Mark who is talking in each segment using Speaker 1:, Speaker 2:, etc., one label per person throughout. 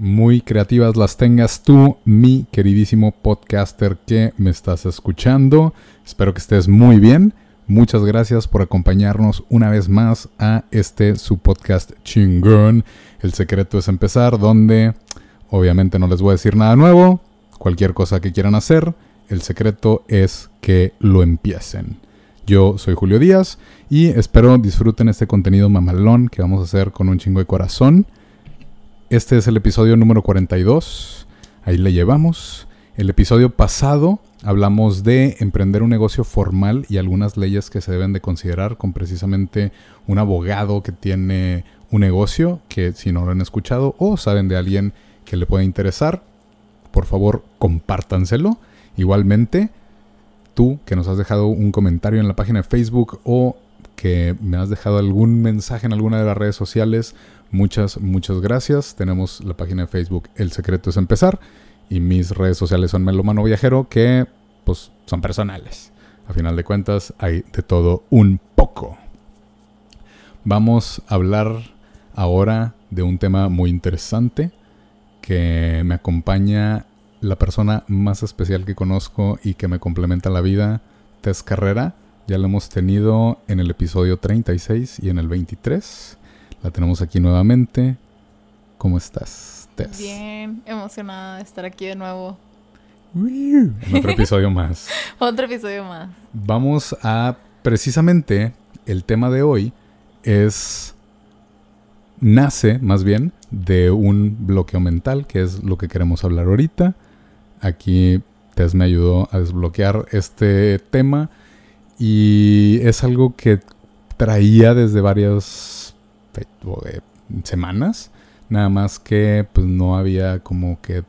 Speaker 1: muy creativas las tengas tú, mi queridísimo podcaster que me estás escuchando. Espero que estés muy bien. Muchas gracias por acompañarnos una vez más a este su podcast chingón. El secreto es empezar, donde obviamente no les voy a decir nada nuevo. Cualquier cosa que quieran hacer, el secreto es que lo empiecen. Yo soy Julio Díaz y espero disfruten este contenido mamalón que vamos a hacer con un chingo de corazón. Este es el episodio número 42. Ahí le llevamos. El episodio pasado hablamos de emprender un negocio formal y algunas leyes que se deben de considerar con precisamente un abogado que tiene un negocio que si no lo han escuchado o saben de alguien que le puede interesar, por favor compártanselo. Igualmente, tú que nos has dejado un comentario en la página de Facebook o que me has dejado algún mensaje en alguna de las redes sociales, muchas, muchas gracias. Tenemos la página de Facebook El Secreto es Empezar y mis redes sociales son Melomano Viajero que pues son personales. A final de cuentas hay de todo un poco. Vamos a hablar ahora de un tema muy interesante que me acompaña la persona más especial que conozco y que me complementa la vida, Tess Carrera. Ya lo hemos tenido en el episodio 36 y en el 23. La tenemos aquí nuevamente. ¿Cómo estás, Tess?
Speaker 2: Bien, emocionada de estar aquí de nuevo.
Speaker 1: En otro episodio más.
Speaker 2: Otro episodio más.
Speaker 1: Vamos a, precisamente, el tema de hoy es, nace más bien de un bloqueo mental, que es lo que queremos hablar ahorita. Aquí Tess me ayudó a desbloquear este tema y es algo que traía desde varias semanas. Nada más que pues no había como que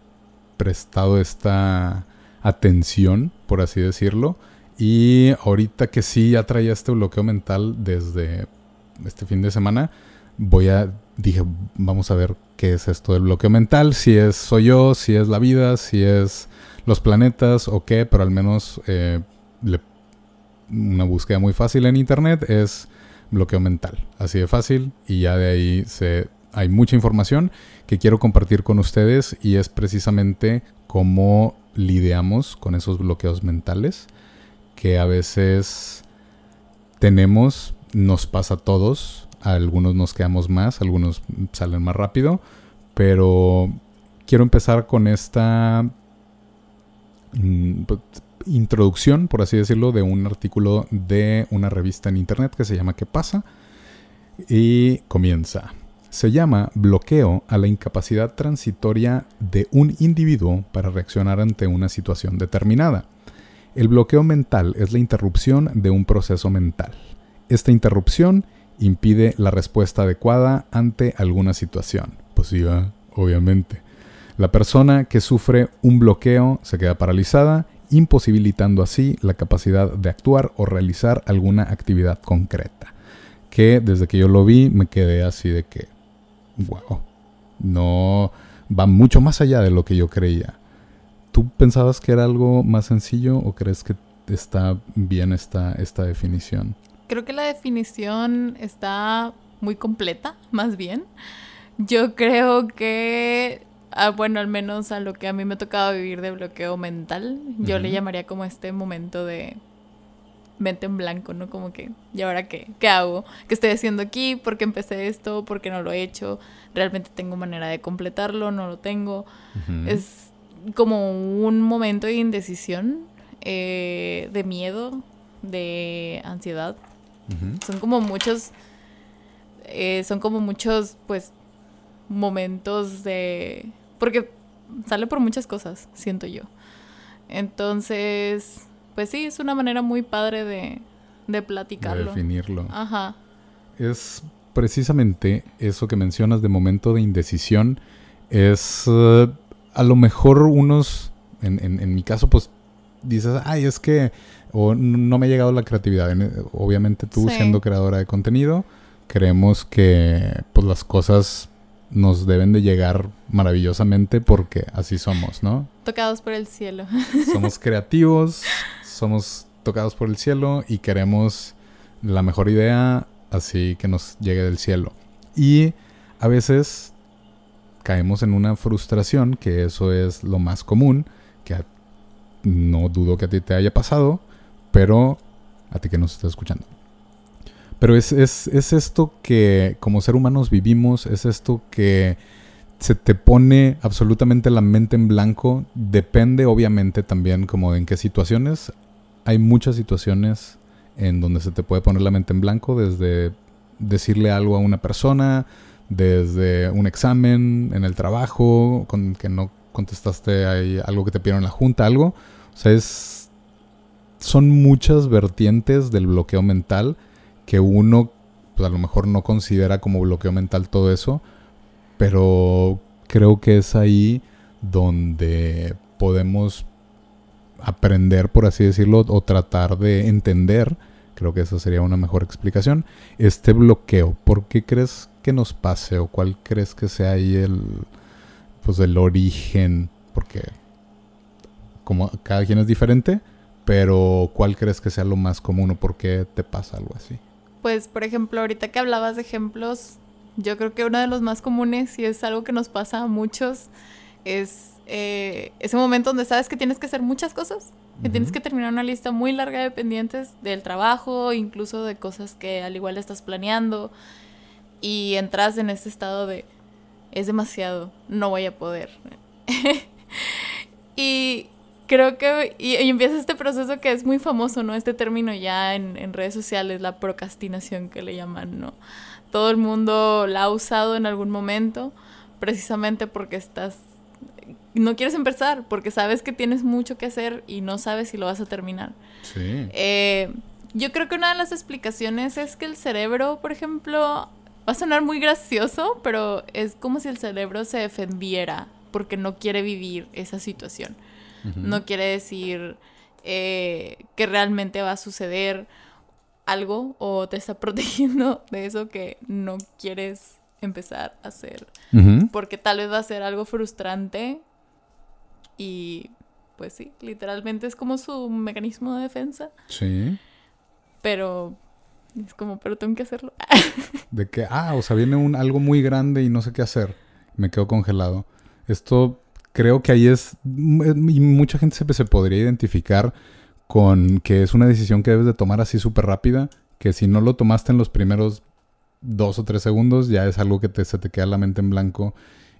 Speaker 1: prestado esta atención, por así decirlo. Y ahorita que sí ya traía este bloqueo mental desde este fin de semana, voy a, dije, vamos a ver qué es esto del bloqueo mental, si es soy yo, si es la vida, si es los planetas o qué, pero al menos eh, una búsqueda muy fácil en internet es bloqueo mental. Así de fácil y ya de ahí se, hay mucha información que quiero compartir con ustedes y es precisamente cómo lidiamos con esos bloqueos mentales que a veces tenemos, nos pasa a todos, a algunos nos quedamos más, algunos salen más rápido, pero quiero empezar con esta mm, pues, introducción, por así decirlo, de un artículo de una revista en internet que se llama ¿Qué pasa? Y comienza. Se llama bloqueo a la incapacidad transitoria de un individuo para reaccionar ante una situación determinada. El bloqueo mental es la interrupción de un proceso mental. Esta interrupción impide la respuesta adecuada ante alguna situación. Sí, obviamente. La persona que sufre un bloqueo se queda paralizada imposibilitando así la capacidad de actuar o realizar alguna actividad concreta. Que desde que yo lo vi me quedé así de que, wow, no va mucho más allá de lo que yo creía. ¿Tú pensabas que era algo más sencillo o crees que está bien esta, esta definición?
Speaker 2: Creo que la definición está muy completa, más bien. Yo creo que Ah, bueno, al menos a lo que a mí me ha tocado vivir de bloqueo mental, yo le llamaría como este momento de mente en blanco, ¿no? Como que, ¿y ahora qué? ¿Qué hago? ¿Qué estoy haciendo aquí? ¿Por qué empecé esto? ¿Por qué no lo he hecho? ¿Realmente tengo manera de completarlo? ¿No lo tengo? Es como un momento de indecisión, eh, de miedo, de ansiedad. Son como muchos, eh, son como muchos, pues, momentos de porque sale por muchas cosas, siento yo. Entonces, pues sí, es una manera muy padre de, de platicarlo.
Speaker 1: De definirlo.
Speaker 2: Ajá.
Speaker 1: Es precisamente eso que mencionas de momento de indecisión. Es eh, a lo mejor unos, en, en, mi caso, pues dices, ay, es que o no me ha llegado la creatividad. Obviamente tú siendo creadora de contenido, creemos que pues las cosas nos deben de llegar maravillosamente porque así somos, ¿no?
Speaker 2: Tocados por el cielo.
Speaker 1: Somos creativos, somos tocados por el cielo y queremos la mejor idea así que nos llegue del cielo. Y a veces caemos en una frustración, que eso es lo más común, que no dudo que a ti te haya pasado, pero a ti que nos estás escuchando. Pero es, es, es esto que como ser humanos vivimos, es esto que se te pone absolutamente la mente en blanco. Depende obviamente también como en qué situaciones. Hay muchas situaciones en donde se te puede poner la mente en blanco, desde decirle algo a una persona, desde un examen en el trabajo, con que no contestaste hay algo que te pidieron en la junta, algo. O sea, es, son muchas vertientes del bloqueo mental que uno pues, a lo mejor no considera como bloqueo mental todo eso, pero creo que es ahí donde podemos aprender, por así decirlo, o tratar de entender, creo que esa sería una mejor explicación, este bloqueo. ¿Por qué crees que nos pase o cuál crees que sea ahí el, pues el origen? Porque como cada quien es diferente, pero ¿cuál crees que sea lo más común o por qué te pasa algo así?
Speaker 2: Pues, por ejemplo, ahorita que hablabas de ejemplos, yo creo que uno de los más comunes y es algo que nos pasa a muchos es eh, ese momento donde sabes que tienes que hacer muchas cosas, que tienes que terminar una lista muy larga de pendientes del trabajo, incluso de cosas que al igual estás planeando y entras en ese estado de es demasiado, no voy a poder. y creo que y, empieza este proceso que es muy famoso, ¿no? Este término ya en, en, redes sociales, la procrastinación que le llaman, ¿no? Todo el mundo la ha usado en algún momento, precisamente porque estás no quieres empezar porque sabes que tienes mucho que hacer y no sabes si lo vas a terminar. Sí. Eh, yo creo que una de las explicaciones es que el cerebro, por ejemplo, va a sonar muy gracioso, pero es como si el cerebro se defendiera porque no quiere vivir esa situación. No quiere decir eh, que realmente va a suceder algo o te está protegiendo de eso que no quieres empezar a hacer. Porque tal vez va a ser algo frustrante y pues sí, literalmente es como su mecanismo de defensa. Sí. Pero es como, pero tengo que hacerlo.
Speaker 1: de que, ah, o sea, viene un, algo muy grande y no sé qué hacer. Me quedo congelado. Esto creo que ahí es, y mucha gente se, se podría identificar con que es una decisión que debes de tomar así súper rápida, que si no lo tomaste en los primeros dos o tres segundos, ya es algo que te, se te queda la mente en blanco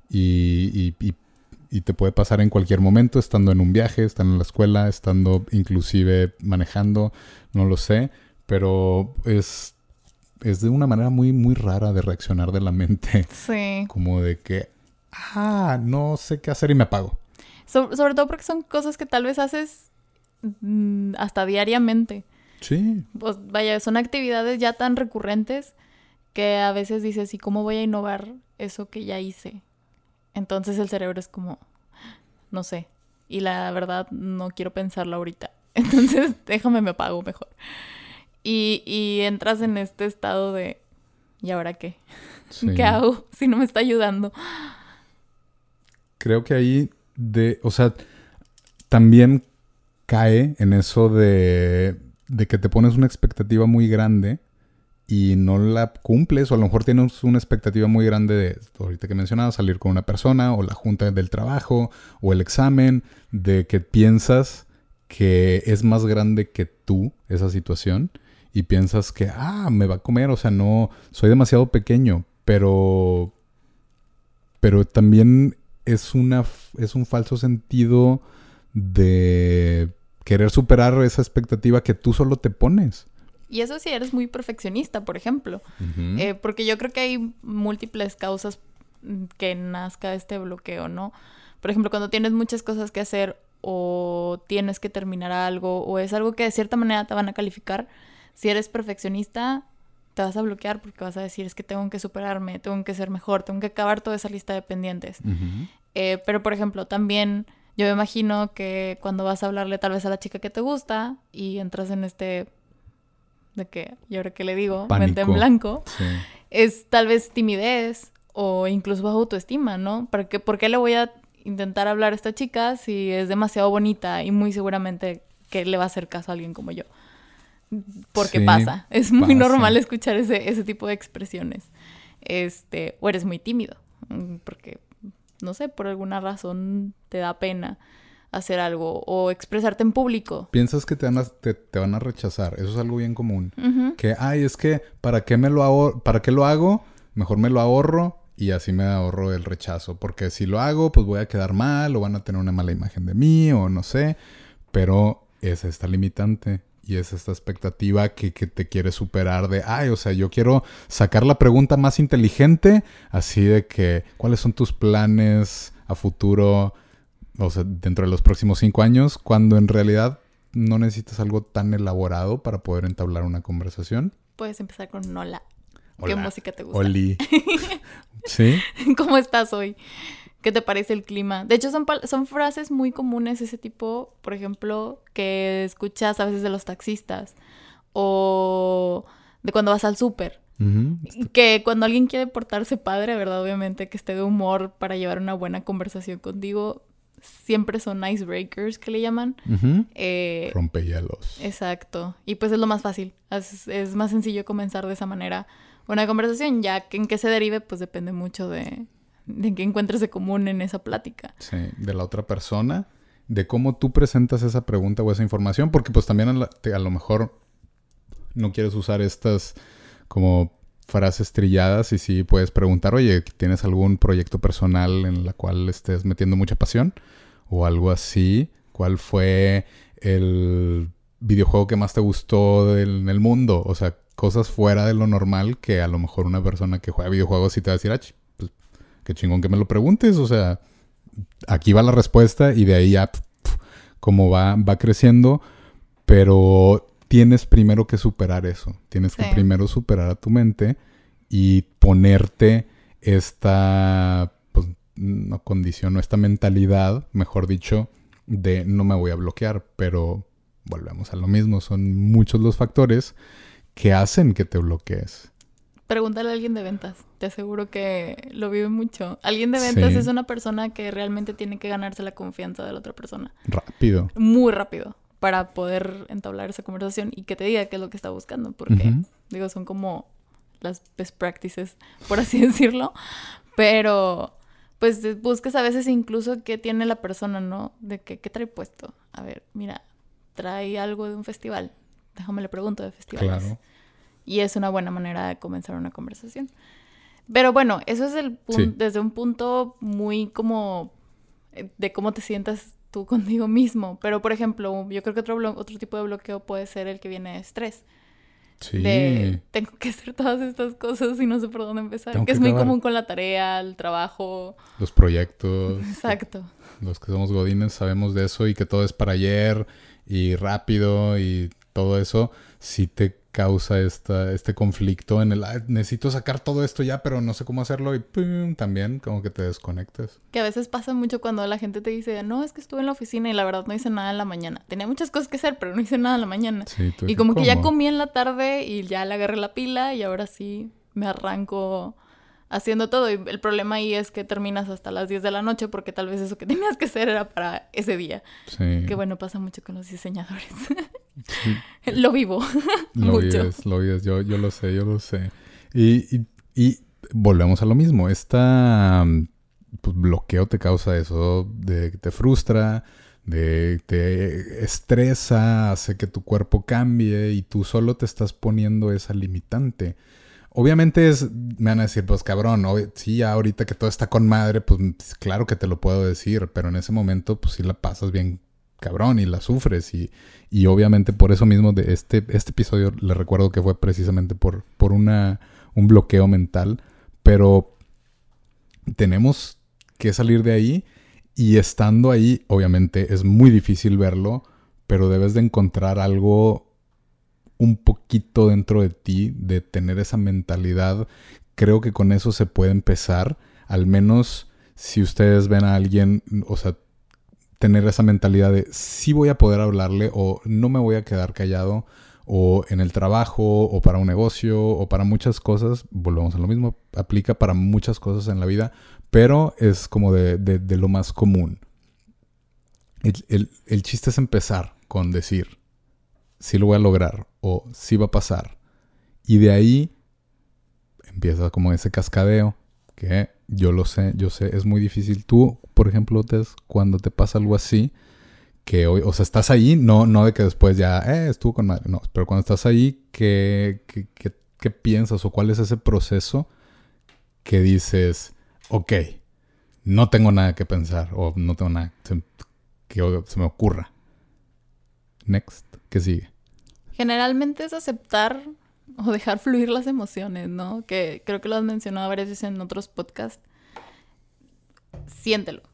Speaker 1: y, y, y te puede pasar en cualquier momento, estando en un viaje, estando en la escuela, estando inclusive manejando, no lo sé, pero es, es de una manera muy, muy rara de reaccionar de la mente. Sí. Como de que, ah, no sé qué hacer y me apago.
Speaker 2: sobre todo porque son cosas que tal vez haces mm, hasta diariamente. Sí. Pues vaya, son actividades ya tan recurrentes que a veces dices, ¿y cómo voy a innovar eso que ya hice? Entonces el cerebro es como, no sé. Y la verdad no quiero pensarlo ahorita. Entonces déjame me apago mejor. Y, y entras en este estado de, ¿y ahora qué? ¿Qué hago si no me está ayudando?
Speaker 1: Creo que ahí de, o sea, también cae en eso de, de que te pones una expectativa muy grande y no la cumples, o a lo mejor tienes una expectativa muy grande de, ahorita que mencionaba, salir con una persona, o la junta del trabajo, o el examen, de que piensas que es más grande que tú esa situación, y piensas que, ah, me va a comer, o sea, no, soy demasiado pequeño, pero, pero también es, una, es un falso sentido de querer superar esa expectativa que tú solo te pones.
Speaker 2: Y eso sí eres muy perfeccionista, por ejemplo. Eh, porque yo creo que hay múltiples causas mm, que nazca este bloqueo, ¿no? Por ejemplo, cuando tienes muchas cosas que hacer o tienes que terminar algo o es algo que de cierta manera te van a calificar, si eres perfeccionista, te vas a bloquear porque vas a decir es que tengo que superarme, tengo que ser mejor, tengo que acabar toda esa lista de pendientes. Eh, pero, por ejemplo, también Yo me imagino que cuando vas a hablarle tal vez a la chica que te gusta y entras en este de que, ¿y ahora qué le digo? Mente en blanco. Es tal vez timidez o incluso bajo autoestima, ¿no? ¿Para qué, ¿Por qué le voy a intentar hablar a esta chica si es demasiado bonita y muy seguramente que le va a hacer caso a alguien como yo? Porque pasa. Es muy normal escuchar ese, ese tipo de expresiones. Este, o eres muy tímido, mm, porque, no sé, por alguna razón te da pena hacer algo o expresarte en público.
Speaker 1: Piensas que te van a, te, van a rechazar, eso es algo bien común. Que, ay, es que, ¿para qué me lo hago? ¿Para qué lo hago? Mejor me lo ahorro y así me ahorro el rechazo. Porque si lo hago, pues voy a quedar mal o van a tener una mala imagen de mí o no sé. Pero es esta limitante y es esta expectativa que, que, te quiere superar de, ay, o sea, yo quiero sacar la pregunta más inteligente, así de que, ¿cuáles son tus planes a futuro? o sea, dentro de los próximos cinco años, cuando en realidad no necesitas algo tan elaborado para poder entablar una conversación.
Speaker 2: Puedes empezar con hola. ¿Qué música te gusta?
Speaker 1: Oli. ¿Sí?
Speaker 2: ¿Cómo estás hoy? ¿Qué te parece el clima? De hecho, son, son frases muy comunes ese tipo, por ejemplo, que escuchas a veces de los taxistas o de cuando vas al súper. Que cuando alguien quiere portarse padre, ¿verdad? Obviamente que esté de humor para llevar una buena conversación contigo, siempre son icebreakers que le llaman.
Speaker 1: Eh, Rompehielos.
Speaker 2: Exacto. Y pues es lo más fácil. Es, más sencillo comenzar de esa manera una conversación. Ya que en qué se derive, pues depende mucho de, de qué encuentres de común en esa plática.
Speaker 1: Sí, de la otra persona, de cómo tú presentas esa pregunta o esa información, porque pues también a lo mejor no quieres usar estas como frases trilladas y sí puedes preguntar, oye, ¿tienes algún proyecto personal en la cual estés metiendo mucha pasión? O algo así. ¿Cuál fue el videojuego que más te gustó en el mundo? O sea, cosas fuera de lo normal que a lo mejor una persona que juega videojuegos sí te va a decir, ah, qué chingón que me lo preguntes. O sea, aquí va la respuesta y de ahí ya, como va, va creciendo. Pero tienes primero que superar eso. Tienes que primero superar a tu mente y ponerte esta pues, no, condición o esta mentalidad, mejor dicho, de no me voy a bloquear, pero volvemos a lo mismo, son muchos los factores que hacen que te bloquees.
Speaker 2: Pregúntale a alguien de ventas, te aseguro que lo vive mucho. Alguien de ventas es una persona que realmente tiene que ganarse la confianza de la otra persona.
Speaker 1: Rápido.
Speaker 2: Muy rápido para poder entablar esa conversación y que te diga qué es lo que está buscando, porque digo, son como las best practices, por así decirlo, pero pues busques a veces incluso qué tiene la persona, ¿no? De que, qué trae puesto. A ver, mira, trae algo de un festival. Déjame le pregunto de festivales. Claro. Y es una buena manera de comenzar una conversación. Pero bueno, eso es el desde un punto muy como eh, de cómo te sientas tú contigo mismo. Pero, por ejemplo, yo creo que otro, otro tipo de bloqueo puede ser el que viene de estrés. Sí. De, tengo que hacer todas estas cosas y no sé por dónde empezar. que, es muy común con la tarea, el trabajo.
Speaker 1: Los proyectos.
Speaker 2: Exacto.
Speaker 1: Los que somos godines sabemos de eso y que todo es para ayer y rápido y todo eso. Si te causa esta, este conflicto en el, necesito sacar todo esto ya, pero no sé cómo hacerlo y ¡pum! también como que te desconectes.
Speaker 2: Que a veces pasa mucho cuando la gente te dice, no, es que estuve en la oficina y la verdad no hice nada en la mañana. Tenía muchas cosas que hacer, pero no hice nada en la mañana. y como que ya comí en la tarde y ya le agarré la pila y ahora sí me arranco haciendo todo. Y el problema ahí es que terminas hasta las 10 de la noche porque tal vez eso que tenías que hacer era para ese día. Sí. Que bueno, pasa mucho con los diseñadores. lo vivo.
Speaker 1: lo vives, lo vives. Yo, yo lo sé, yo lo sé. Y, y, volvemos a lo mismo. Esta pues, bloqueo te causa eso, de que te frustra, de te estresa, hace que tu cuerpo cambie y tú solo te estás poniendo esa limitante. Obviamente es, me van a decir, pues cabrón, sí, ya ahorita que todo está con madre, pues claro que te lo puedo decir, pero en ese momento pues sí la pasas bien cabrón y la sufres y, y obviamente por eso mismo de este, este episodio le recuerdo que fue precisamente por, por una, un bloqueo mental, pero tenemos que salir de ahí y estando ahí obviamente es muy difícil verlo, pero debes de encontrar algo un poquito dentro de ti, de tener esa mentalidad, creo que con eso se puede empezar, al menos si ustedes ven a alguien, o sea, tener esa mentalidad de sí voy a poder hablarle o no me voy a quedar callado o en el trabajo o para un negocio o para muchas cosas, volvemos a lo mismo, aplica para muchas cosas en la vida, pero es como de, de, lo más común. El, el, chiste es empezar con decir, sí lo voy a lograr o sí va a pasar. Y de ahí empieza como ese cascadeo que yo lo sé, yo sé, es muy difícil. Tú, por ejemplo, Tess, cuando te pasa algo así, que hoy, o sea, estás ahí, no, no de que después ya, eh, estuvo con madre, no, pero cuando estás ahí, ¿qué, qué, piensas o cuál es ese proceso que dices, ok, no tengo nada que pensar o no tengo nada que se me ocurra? Next, ¿qué sigue?
Speaker 2: Generalmente es aceptar o dejar fluir las emociones, ¿no? Que creo que lo has mencionado varias veces en otros podcasts. Siéntelo,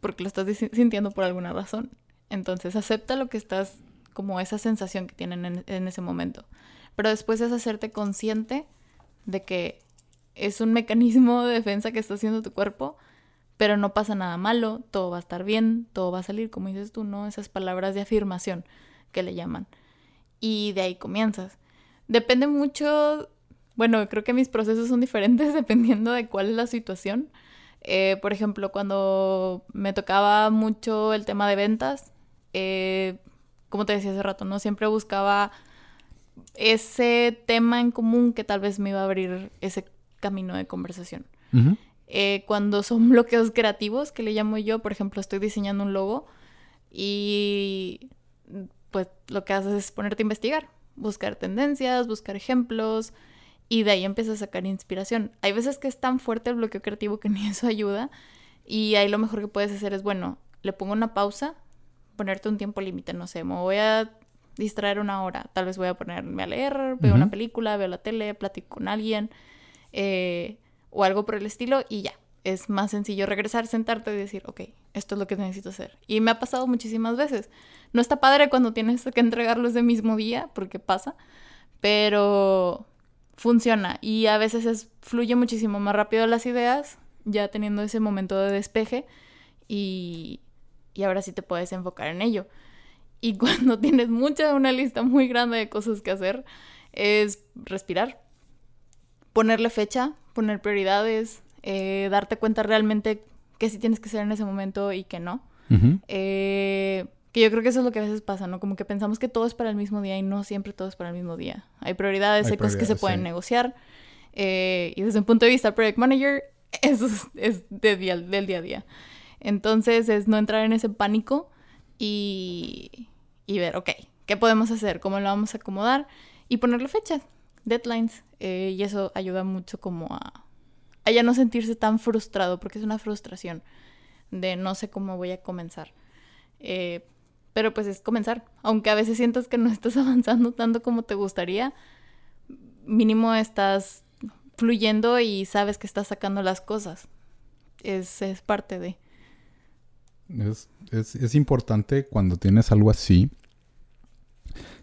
Speaker 2: porque lo estás sintiendo por alguna razón. Entonces acepta lo que estás, como esa sensación que tienen en, ese momento. Pero después es hacerte consciente de que es un mecanismo de defensa que está haciendo tu cuerpo, pero no pasa nada malo, todo va a estar bien, todo va a salir, como dices tú, ¿no? Esas palabras de afirmación que le llaman. Y de ahí comienzas. Depende mucho, bueno, creo que mis procesos son diferentes dependiendo de cuál es la situación. Eh, por ejemplo, cuando me tocaba mucho el tema de ventas, eh, como te decía hace rato, ¿no? Siempre buscaba ese tema en común que tal vez me iba a abrir ese camino de conversación. Eh, cuando son bloqueos creativos, que le llamo yo, por ejemplo, estoy diseñando un logo y pues lo que haces es ponerte a investigar, buscar tendencias, buscar ejemplos y de ahí empiezas a sacar inspiración. Hay veces que es tan fuerte el bloqueo creativo que ni eso ayuda y ahí lo mejor que puedes hacer es, bueno, le pongo una pausa ponerte un tiempo límite, no sé, me voy a distraer una hora, tal vez voy a ponerme a leer, veo una película, veo la tele, platico con alguien eh, o algo por el estilo y ya. Es más sencillo regresar, sentarte y decir, ok, esto es lo que necesito hacer. Y me ha pasado muchísimas veces. No está padre cuando tienes que entregarlo ese mismo día, porque pasa, pero funciona. Y a veces es, fluye muchísimo más rápido las ideas, ya teniendo ese momento de despeje. Y, y ahora sí te puedes enfocar en ello. Y cuando tienes mucha, una lista muy grande de cosas que hacer, es respirar, ponerle fecha, poner prioridades, eh, darte cuenta realmente que sí tienes que hacer en ese momento y que no. Eh, que yo creo que eso es lo que a veces pasa, ¿no? Como que pensamos que todo es para el mismo día y no siempre todo es para el mismo día. Hay prioridades, hay, cosas que se pueden negociar. Eh, y desde un punto de vista project manager, eso es, del día a día. Entonces es no entrar en ese pánico y, ver, ok, ¿qué podemos hacer? ¿Cómo lo vamos a acomodar? Y ponerle fechas, deadlines. Eh, y eso ayuda mucho como a, a ya no sentirse tan frustrado, porque es una frustración de no sé cómo voy a comenzar. Eh, pero pues es comenzar. Aunque a veces sientas que no estás avanzando tanto como te gustaría, mínimo estás fluyendo y sabes que estás sacando las cosas. Es, es parte de...
Speaker 1: Es, importante cuando tienes algo así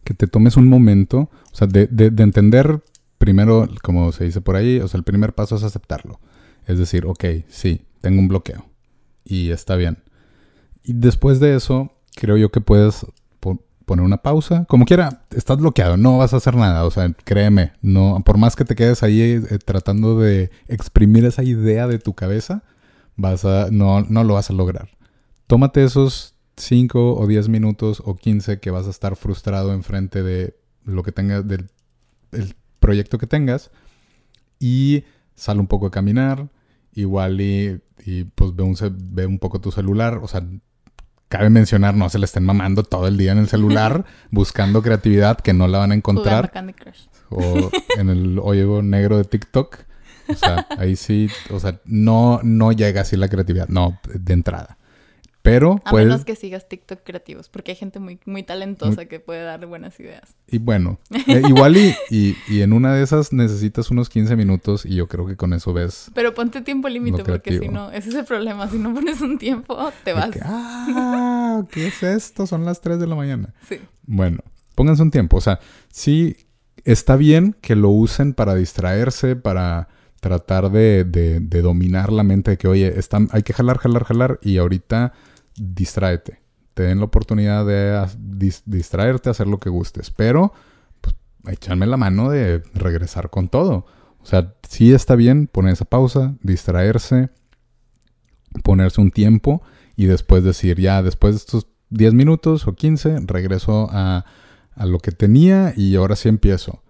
Speaker 1: que te tomes un momento, o sea, de, entender primero, como se dice por ahí, o sea, el primer paso es aceptarlo. Es decir, ok, sí, tengo un bloqueo y está bien. Y después de eso, creo yo que puedes poner una pausa. Como quiera, estás bloqueado, no vas a hacer nada. O sea, créeme, no, por más que te quedes ahí eh, tratando de exprimir esa idea de tu cabeza, vas a, no, no lo vas a lograr tómate esos 5 o 10 minutos o 15 que vas a estar frustrado enfrente de lo que tengas, del proyecto que tengas y sal un poco a caminar, igual y, pues ve un, ve un poco tu celular, o sea, cabe mencionar, no se le estén mamando todo el día en el celular buscando creatividad que no la van a encontrar. O en el hoyo negro de TikTok. O sea, ahí sí, o sea, no, no llega así la creatividad, no, de entrada. Pero
Speaker 2: a menos que sigas TikTok creativos, porque hay gente muy, muy talentosa que puede darle buenas ideas.
Speaker 1: Y bueno, eh, igual y, y, en una de esas necesitas unos 15 minutos y yo creo que con eso ves.
Speaker 2: Pero ponte tiempo límite, porque si no, ese es el problema. Si no pones un tiempo, te vas.
Speaker 1: ah, ¿qué es esto? Son las 3 de la mañana. Sí. Bueno, pónganse un tiempo. O sea, sí está bien que lo usen para distraerse, para tratar de, de, dominar la mente de que, oye, están, hay que jalar, jalar, jalar y ahorita distráete. te den la oportunidad de distraerte, hacer lo que gustes. Pero, pues, echarme la mano de regresar con todo. O sea, sí está bien poner esa pausa, distraerse, ponerse un tiempo y después decir, ya, después de estos 10 minutos o 15, regreso a, a lo que tenía y ahora sí empiezo.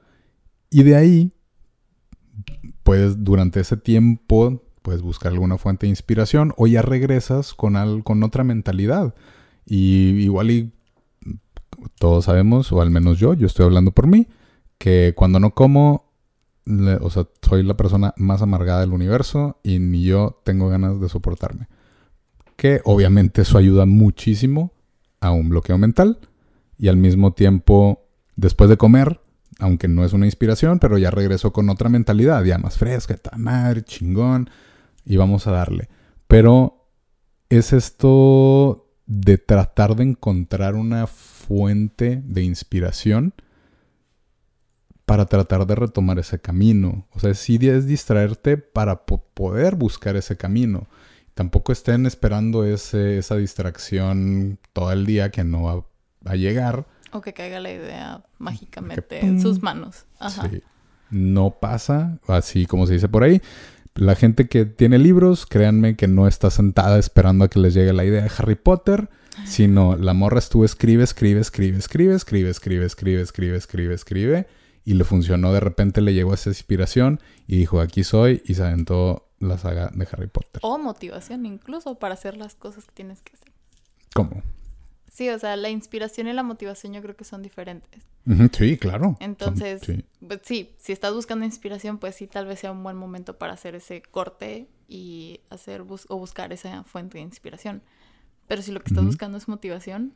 Speaker 1: Y de ahí, puedes durante ese tiempo, puedes buscar alguna fuente de inspiración o ya regresas con, con otra mentalidad. Y igual y todos sabemos, o al menos yo, yo estoy hablando por mí, que cuando no como, o sea, soy la persona más amargada del universo y ni yo tengo ganas de soportarme. Que obviamente eso ayuda muchísimo a un bloqueo mental y al mismo tiempo, después de comer, aunque no es una inspiración, pero ya regreso con otra mentalidad, ya más fresca, madre, chingón, y vamos a darle. Pero es esto de tratar de encontrar una fuente de inspiración para tratar de retomar ese camino. O sea, sí es distraerte para poder buscar ese camino. Tampoco estén esperando ese, esa distracción todo el día que no va a llegar.
Speaker 2: O que caiga la idea mágicamente en sus manos. Ajá. Sí.
Speaker 1: No pasa, así como se dice por ahí. La gente que tiene libros, créanme que no está sentada esperando a que les llegue la idea de Harry Potter, sino la morra estuvo escribe, escribe, escribe, escribe, escribe, escribe, escribe, escribe, escribe, escribe, y le funcionó, de repente le llegó esa inspiración y dijo, aquí soy, y se aventó la saga de Harry Potter.
Speaker 2: O motivación incluso para hacer las cosas que tienes que hacer.
Speaker 1: ¿Cómo?
Speaker 2: Sí, o sea, la inspiración y la motivación yo creo que son diferentes.
Speaker 1: Sí, claro.
Speaker 2: Entonces, pues, sí. si estás buscando inspiración, pues sí, tal vez sea un buen momento para hacer ese corte y hacer o buscar esa fuente de inspiración. Pero si lo que estás buscando es motivación.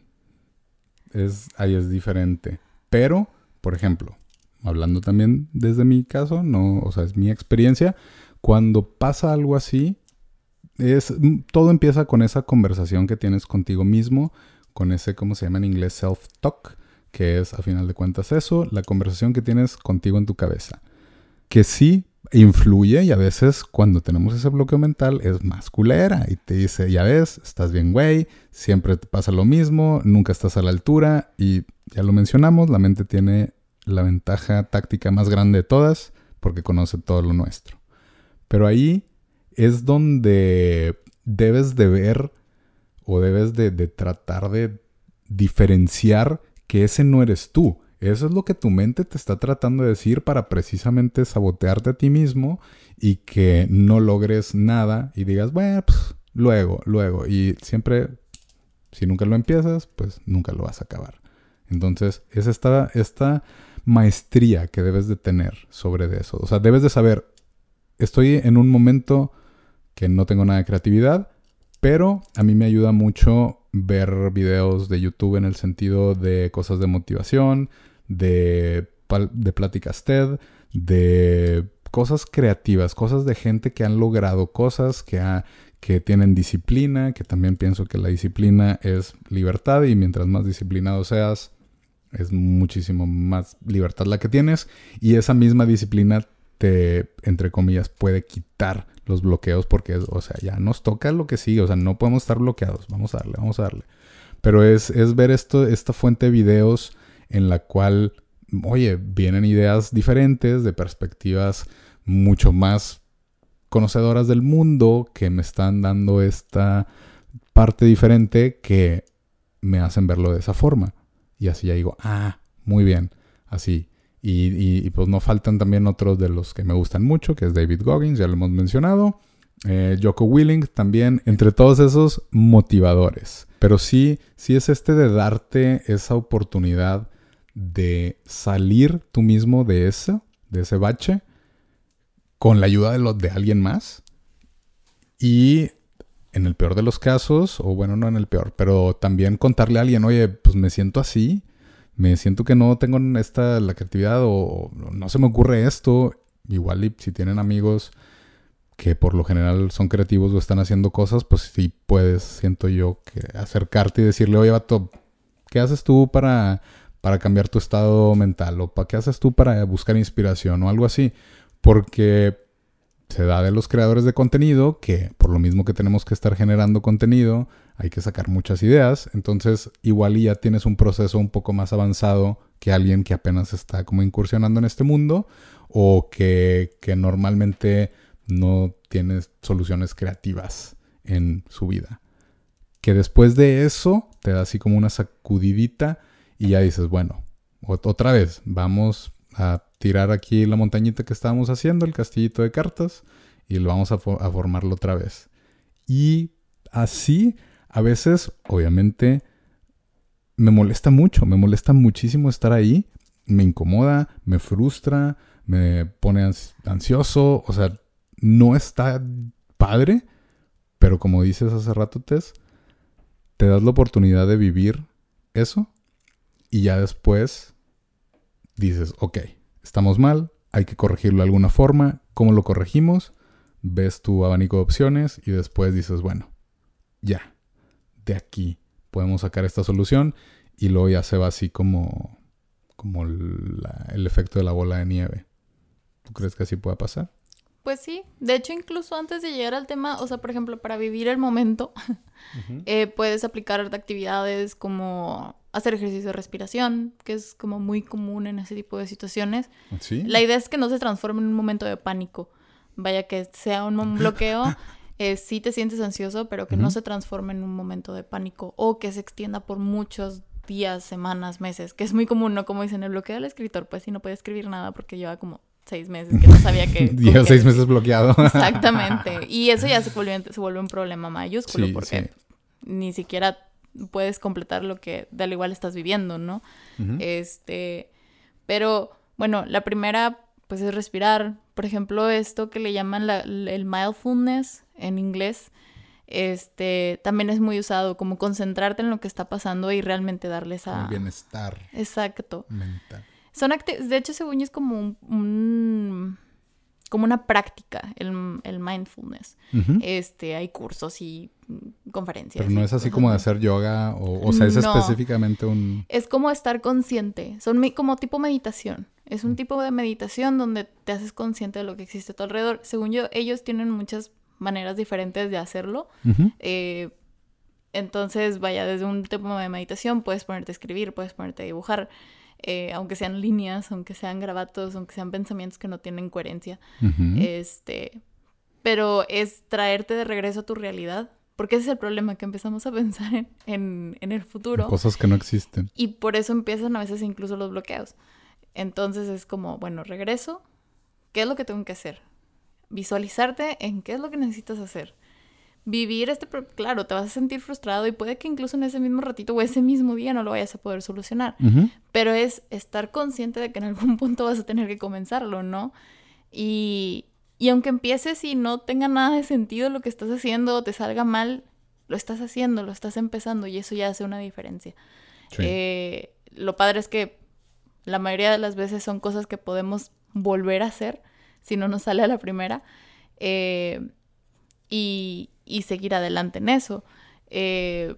Speaker 1: Es, ahí es diferente. Pero, por ejemplo, hablando también desde mi caso, no, o sea, es mi experiencia, cuando pasa algo así, es, todo empieza con esa conversación que tienes contigo mismo con ese, ¿cómo se llama en inglés? Self-talk, que es a final de cuentas eso, la conversación que tienes contigo en tu cabeza. Que sí influye y a veces cuando tenemos ese bloqueo mental es más culera y te dice, ya ves, estás bien güey, siempre te pasa lo mismo, nunca estás a la altura y ya lo mencionamos, la mente tiene la ventaja táctica más grande de todas porque conoce todo lo nuestro. Pero ahí es donde debes de ver o debes de, tratar de diferenciar que ese no eres tú. Eso es lo que tu mente te está tratando de decir para precisamente sabotearte a ti mismo y que no logres nada y digas, bueno, pues, luego, luego. Y siempre, si nunca lo empiezas, pues nunca lo vas a acabar. Entonces, es esta, esta maestría que debes de tener sobre eso. O sea, debes de saber, estoy en un momento que no tengo nada de creatividad, pero a mí me ayuda mucho ver videos de YouTube en el sentido de cosas de motivación, de, pláticas TED, de cosas creativas, cosas de gente que han logrado cosas, que, que tienen disciplina, que también pienso que la disciplina es libertad y mientras más disciplinado seas, es muchísimo más libertad la que tienes. Y esa misma disciplina te, entre comillas, puede quitar los bloqueos porque, o sea, ya nos toca lo que sigue, o sea, no podemos estar bloqueados, vamos a darle, vamos a darle. Pero es, es ver esto, esta fuente de videos en la cual, oye, vienen ideas diferentes, de perspectivas mucho más conocedoras del mundo, que me están dando esta parte diferente que me hacen verlo de esa forma. Y así ya digo, ah, muy bien, así. Y, pues no faltan también otros de los que me gustan mucho, que es David Goggins, ya lo hemos mencionado. Eh, Joko Willing también, entre todos esos motivadores. Pero sí, sí es este de darte esa oportunidad de salir tú mismo de eso, de ese bache, con la ayuda de, de alguien más. Y en el peor de los casos, o bueno, no en el peor, pero también contarle a alguien, oye, pues me siento así, me siento que no tengo esta la creatividad o no se me ocurre esto. Igual y si tienen amigos que por lo general son creativos o están haciendo cosas, pues sí puedes, siento yo, que acercarte y decirle, oye, vato, ¿qué haces tú para, para cambiar tu estado mental? ¿O para qué haces tú para buscar inspiración o algo así? Porque se da de los creadores de contenido, que por lo mismo que tenemos que estar generando contenido, hay que sacar muchas ideas. Entonces, igual ya tienes un proceso un poco más avanzado que alguien que apenas está como incursionando en este mundo o que, normalmente no tiene soluciones creativas en su vida. Que después de eso te da así como una sacudidita y ya dices, bueno, otra vez, vamos a tirar aquí la montañita que estábamos haciendo, el castillito de cartas, y lo vamos a formarlo otra vez. Y así, a veces, obviamente, me molesta mucho, me molesta muchísimo estar ahí, me incomoda, me frustra, me pone ansioso, o sea, no está padre, pero como dices hace rato, Tess, te das la oportunidad de vivir eso y ya después dices, ok, estamos mal, hay que corregirlo de alguna forma, ¿cómo lo corregimos? Ves tu abanico de opciones y después dices, bueno, ya, de aquí podemos sacar esta solución y luego ya se va así como, como el efecto de la bola de nieve. ¿Tú crees que así pueda pasar?
Speaker 2: Pues sí, de hecho incluso antes de llegar al tema, o sea, por ejemplo, para vivir el momento, eh, puedes aplicar actividades como hacer ejercicio de respiración, que es como muy común en ese tipo de situaciones. ¿Sí? La idea es que no se transforme en un momento de pánico, vaya que sea un bloqueo. Eh, sí te sientes ansioso, pero que no se transforme en un momento de pánico o que se extienda por muchos días, semanas, meses, que es muy común, ¿no? Como dicen, el bloqueo del escritor, pues sí, no puede escribir nada porque lleva como seis meses que no sabía que...
Speaker 1: Lleva seis meses bloqueado.
Speaker 2: Exactamente. Y eso ya se vuelve, se vuelve un problema mayúsculo porque ni siquiera puedes completar lo que de al igual estás viviendo, ¿no? Este, pero bueno, la primera pues es respirar. Por ejemplo, esto que le llaman el mindfulness en inglés, este, también es muy usado como concentrarte en lo que está pasando y realmente darles a...
Speaker 1: El bienestar.
Speaker 2: Exacto. Mental. Son de hecho, según yo, es como un, como una práctica, el, el mindfulness. Este, hay cursos y conferencias.
Speaker 1: Pero no es así como de hacer yoga, o, o sea, es específicamente un...
Speaker 2: Es como estar consciente, son como tipo meditación. Es un tipo de meditación donde te haces consciente de lo que existe a tu alrededor. Según yo, ellos tienen muchas maneras diferentes de hacerlo. Eh, entonces, vaya, desde un tipo de meditación puedes ponerte a escribir, puedes ponerte a dibujar. Eh, aunque sean líneas, aunque sean grabatos, aunque sean pensamientos que no tienen coherencia. Este, pero es traerte de regreso a tu realidad, porque ese es el problema, que empezamos a pensar en, en, el futuro.
Speaker 1: Cosas que no existen.
Speaker 2: Y por eso empiezan a veces incluso los bloqueos. Entonces es como, bueno, regreso, ¿qué es lo que tengo que hacer? Visualizarte en qué es lo que necesitas hacer vivir este, claro, te vas a sentir frustrado y puede que incluso en ese mismo ratito o ese mismo día no lo vayas a poder solucionar. Pero es estar consciente de que en algún punto vas a tener que comenzarlo, ¿no? Y, y aunque empieces y no tenga nada de sentido lo que estás haciendo o te salga mal, lo estás haciendo, lo estás empezando y eso ya hace una diferencia. Eh, lo padre es que la mayoría de las veces son cosas que podemos volver a hacer si no nos sale a la primera. Eh, y, y seguir adelante en eso. Eh,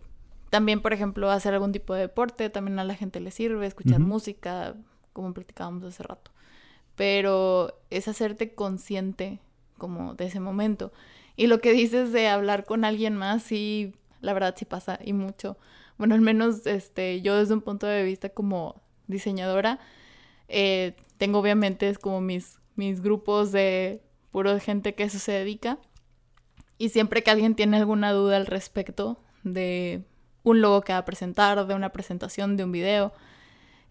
Speaker 2: también, por ejemplo, hacer algún tipo de deporte, también a la gente le sirve, escuchar música, como platicábamos hace rato. Pero es hacerte consciente como de ese momento. Y lo que dices de hablar con alguien más, sí, la verdad sí pasa y mucho. Bueno, al menos este, yo desde un punto de vista como diseñadora, eh, tengo obviamente es como mis, mis grupos de puro gente que eso se dedica. Y siempre que alguien tiene alguna duda al respecto de un logo que va a presentar, de una presentación, de un video,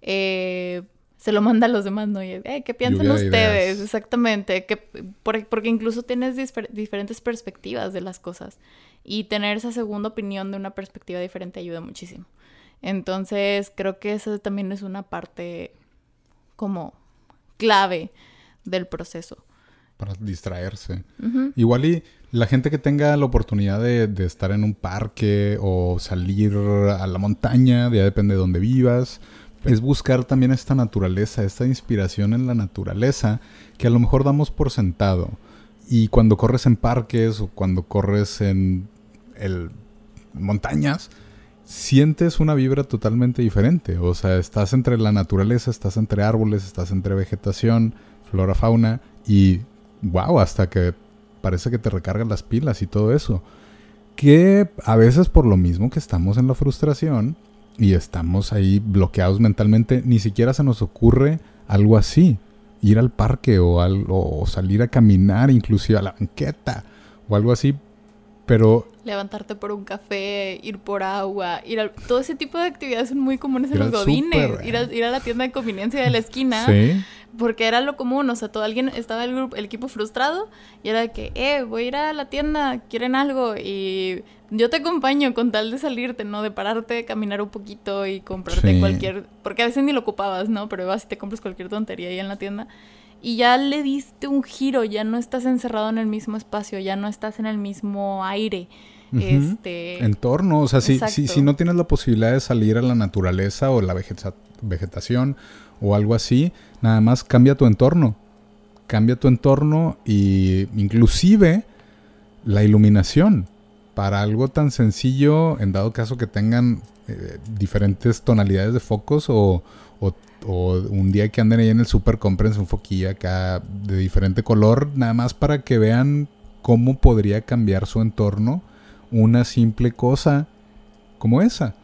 Speaker 2: eh, se lo manda a los demás, ¿no? Y, eh, ¿Qué piensan ustedes? Exactamente. Que, porque incluso tienes diferentes perspectivas de las cosas. Y tener esa segunda opinión de una perspectiva diferente ayuda muchísimo. Entonces, creo que eso también es una parte como clave del proceso
Speaker 1: para distraerse. Igual y la gente que tenga la oportunidad de, estar en un parque o salir a la montaña, ya depende de dónde vivas, es buscar también esta naturaleza, esta inspiración en la naturaleza que a lo mejor damos por sentado. Y cuando corres en parques o cuando corres en el, montañas, sientes una vibra totalmente diferente. O sea, estás entre la naturaleza, estás entre árboles, estás entre vegetación, flora, fauna y wow, hasta que parece que te recargan las pilas y todo eso. Que a veces por lo mismo que estamos en la frustración y estamos ahí bloqueados mentalmente, ni siquiera se nos ocurre algo así. Ir al parque o, o salir a caminar, inclusive a la banqueta o algo así. Pero
Speaker 2: levantarte por un café, ir por agua, ir al... Todo ese tipo de actividades son muy comunes en los godines. ir, a, ir a la tienda de conveniencia de la esquina. Sí. Porque era lo común, o sea, todo alguien estaba el grupo, el equipo frustrado y era de que, eh, voy a ir a la tienda, quieren algo y yo te acompaño con tal de salirte, ¿no? De pararte, caminar un poquito y comprarte cualquier, porque a veces ni lo ocupabas, ¿no? Pero vas y te compras cualquier tontería ahí en la tienda y ya le diste un giro, ya no estás encerrado en el mismo espacio, ya no estás en el mismo aire este...
Speaker 1: entorno. O sea, si, si, no tienes la posibilidad de salir a la naturaleza o la vegetación o algo así, nada más cambia tu entorno. Cambia tu entorno y inclusive la iluminación. Para algo tan sencillo, en dado caso que tengan eh, diferentes tonalidades de focos o, un día que anden ahí en el super, cómprense un foquillo acá de diferente color, nada más para que vean cómo podría cambiar su entorno una simple cosa como esa.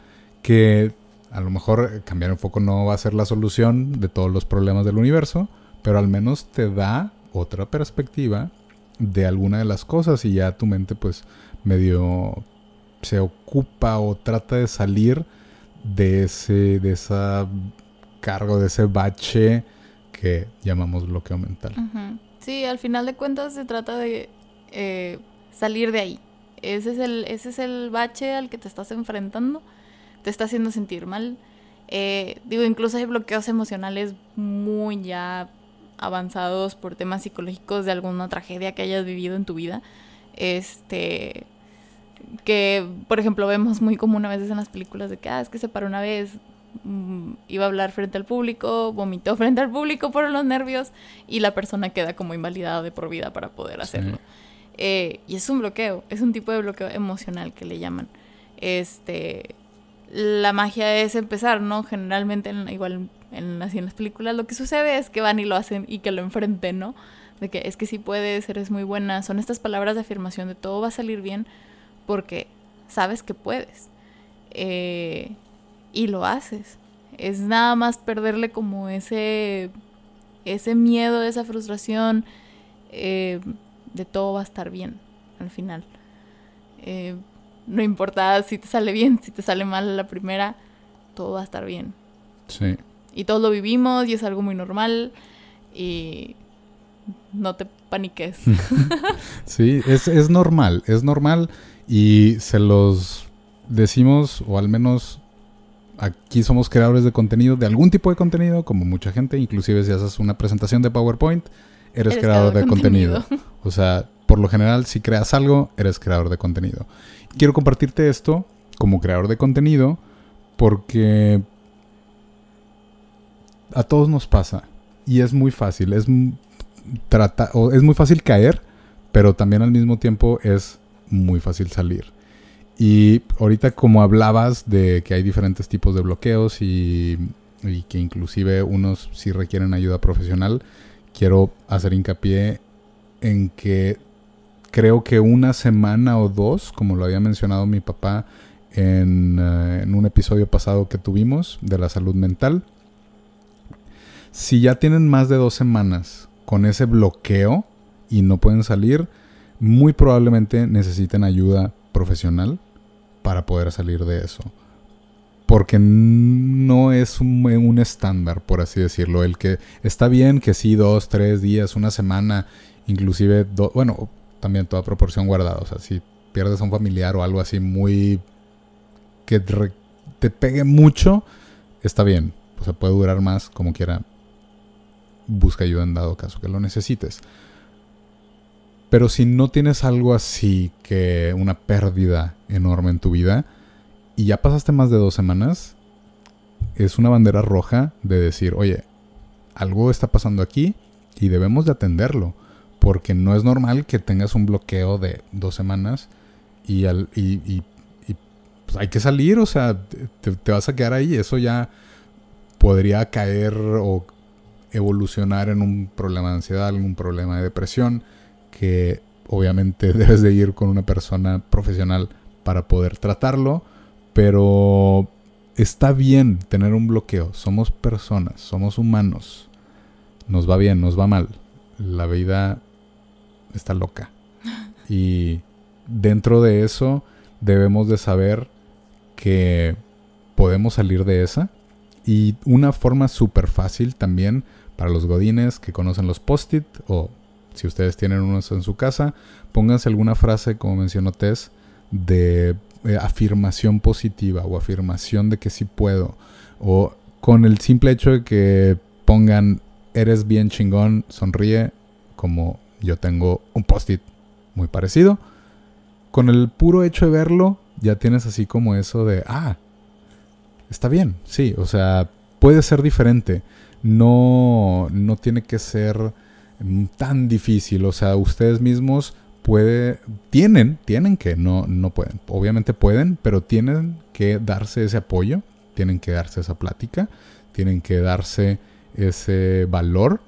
Speaker 1: Que a lo mejor cambiar el foco no va a ser la solución de todos los problemas del universo, pero al menos te da otra perspectiva de alguna de las cosas y ya tu mente pues medio se ocupa o trata de salir de ese de esa cargo de ese bache que llamamos bloqueo mental.
Speaker 2: Sí, al final de cuentas se trata de eh, salir de ahí, ese es el, ese es el bache al que te estás enfrentando, te está haciendo sentir mal. Eh, digo, incluso hay bloqueos emocionales muy ya avanzados por temas psicológicos de alguna tragedia que hayas vivido en tu vida. Este que por ejemplo vemos muy común a veces en las películas de que ah, es que se paró una vez mm, iba a hablar frente al público, vomitó frente al público por los nervios y la persona queda como invalidada de por vida para poder hacerlo. Eh, y es un bloqueo, es un tipo de bloqueo emocional que le llaman. Este, la magia es empezar, ¿no? Generalmente, igual en, así en las películas, lo que sucede es que van y lo hacen y que lo enfrenten, ¿no? De que es que si puedes, eres muy buena. Son estas palabras de afirmación de todo va a salir bien porque sabes que puedes. Eh, y lo haces. Es nada más perderle como ese, ese miedo, esa frustración. Eh, de todo va a estar bien al final. Eh, no importa si te sale bien, si te sale mal la primera, todo va a estar bien. Sí. Y todos lo vivimos y es algo muy normal y no te paniques.
Speaker 1: sí, es, es normal, es normal y se los decimos, o al menos aquí somos creadores de contenido, de algún tipo de contenido, como mucha gente, inclusive si haces una presentación de PowerPoint, eres, creador, de contenido. O sea, por lo general, si creas algo, eres creador de contenido. Quiero compartirte esto como creador de contenido porque a todos nos pasa y es muy fácil, es trata, o es muy fácil caer, pero también al mismo tiempo es muy fácil salir. Y ahorita como hablabas de que hay diferentes tipos de bloqueos y, y que inclusive unos sí requieren ayuda profesional, quiero hacer hincapié en que creo que una semana o dos, como lo había mencionado mi papá en, eh, en, un episodio pasado que tuvimos de la salud mental, si ya tienen más de dos semanas con ese bloqueo y no pueden salir, muy probablemente necesiten ayuda profesional para poder salir de eso porque no es un, estándar, por así decirlo. El que está bien que sí, dos, tres días, una semana, inclusive, bueno, también toda proporción guardada. O sea, si pierdes a un familiar o algo así muy... que te pegue mucho, está bien. O sea, puede durar más, como quiera. Busca ayuda en dado caso que lo necesites. Pero si no tienes algo así que una pérdida enorme en tu vida, y ya pasaste más de dos semanas, es una bandera roja de decir, oye, algo está pasando aquí y debemos de atenderlo. Porque no es normal que tengas un bloqueo de dos semanas y, al, y, pues hay que salir, o sea, te, vas a quedar ahí. Eso ya podría caer o evolucionar en un problema de ansiedad, un problema de depresión, que obviamente debes de ir con una persona profesional para poder tratarlo, pero está bien tener un bloqueo. Somos personas, somos humanos. Nos va bien, nos va mal. La vida está loca. Y dentro de eso debemos de saber que podemos salir de esa. Y una forma súper fácil también para los godines que conocen los post-it o si ustedes tienen unos en su casa, pónganse alguna frase, como mencionó Tess, de eh, afirmación positiva o afirmación de que sí puedo. O con el simple hecho de que pongan, eres bien chingón, sonríe, como yo tengo un post-it muy parecido. Con el puro hecho de verlo, ya tienes así como eso de, ah, está bien, sí, o sea, puede ser diferente. No, no tiene que ser tan difícil, o sea, ustedes mismos puede, tienen, tienen que, no, no pueden, obviamente pueden, pero tienen que darse ese apoyo, tienen que darse esa plática, tienen que darse ese valor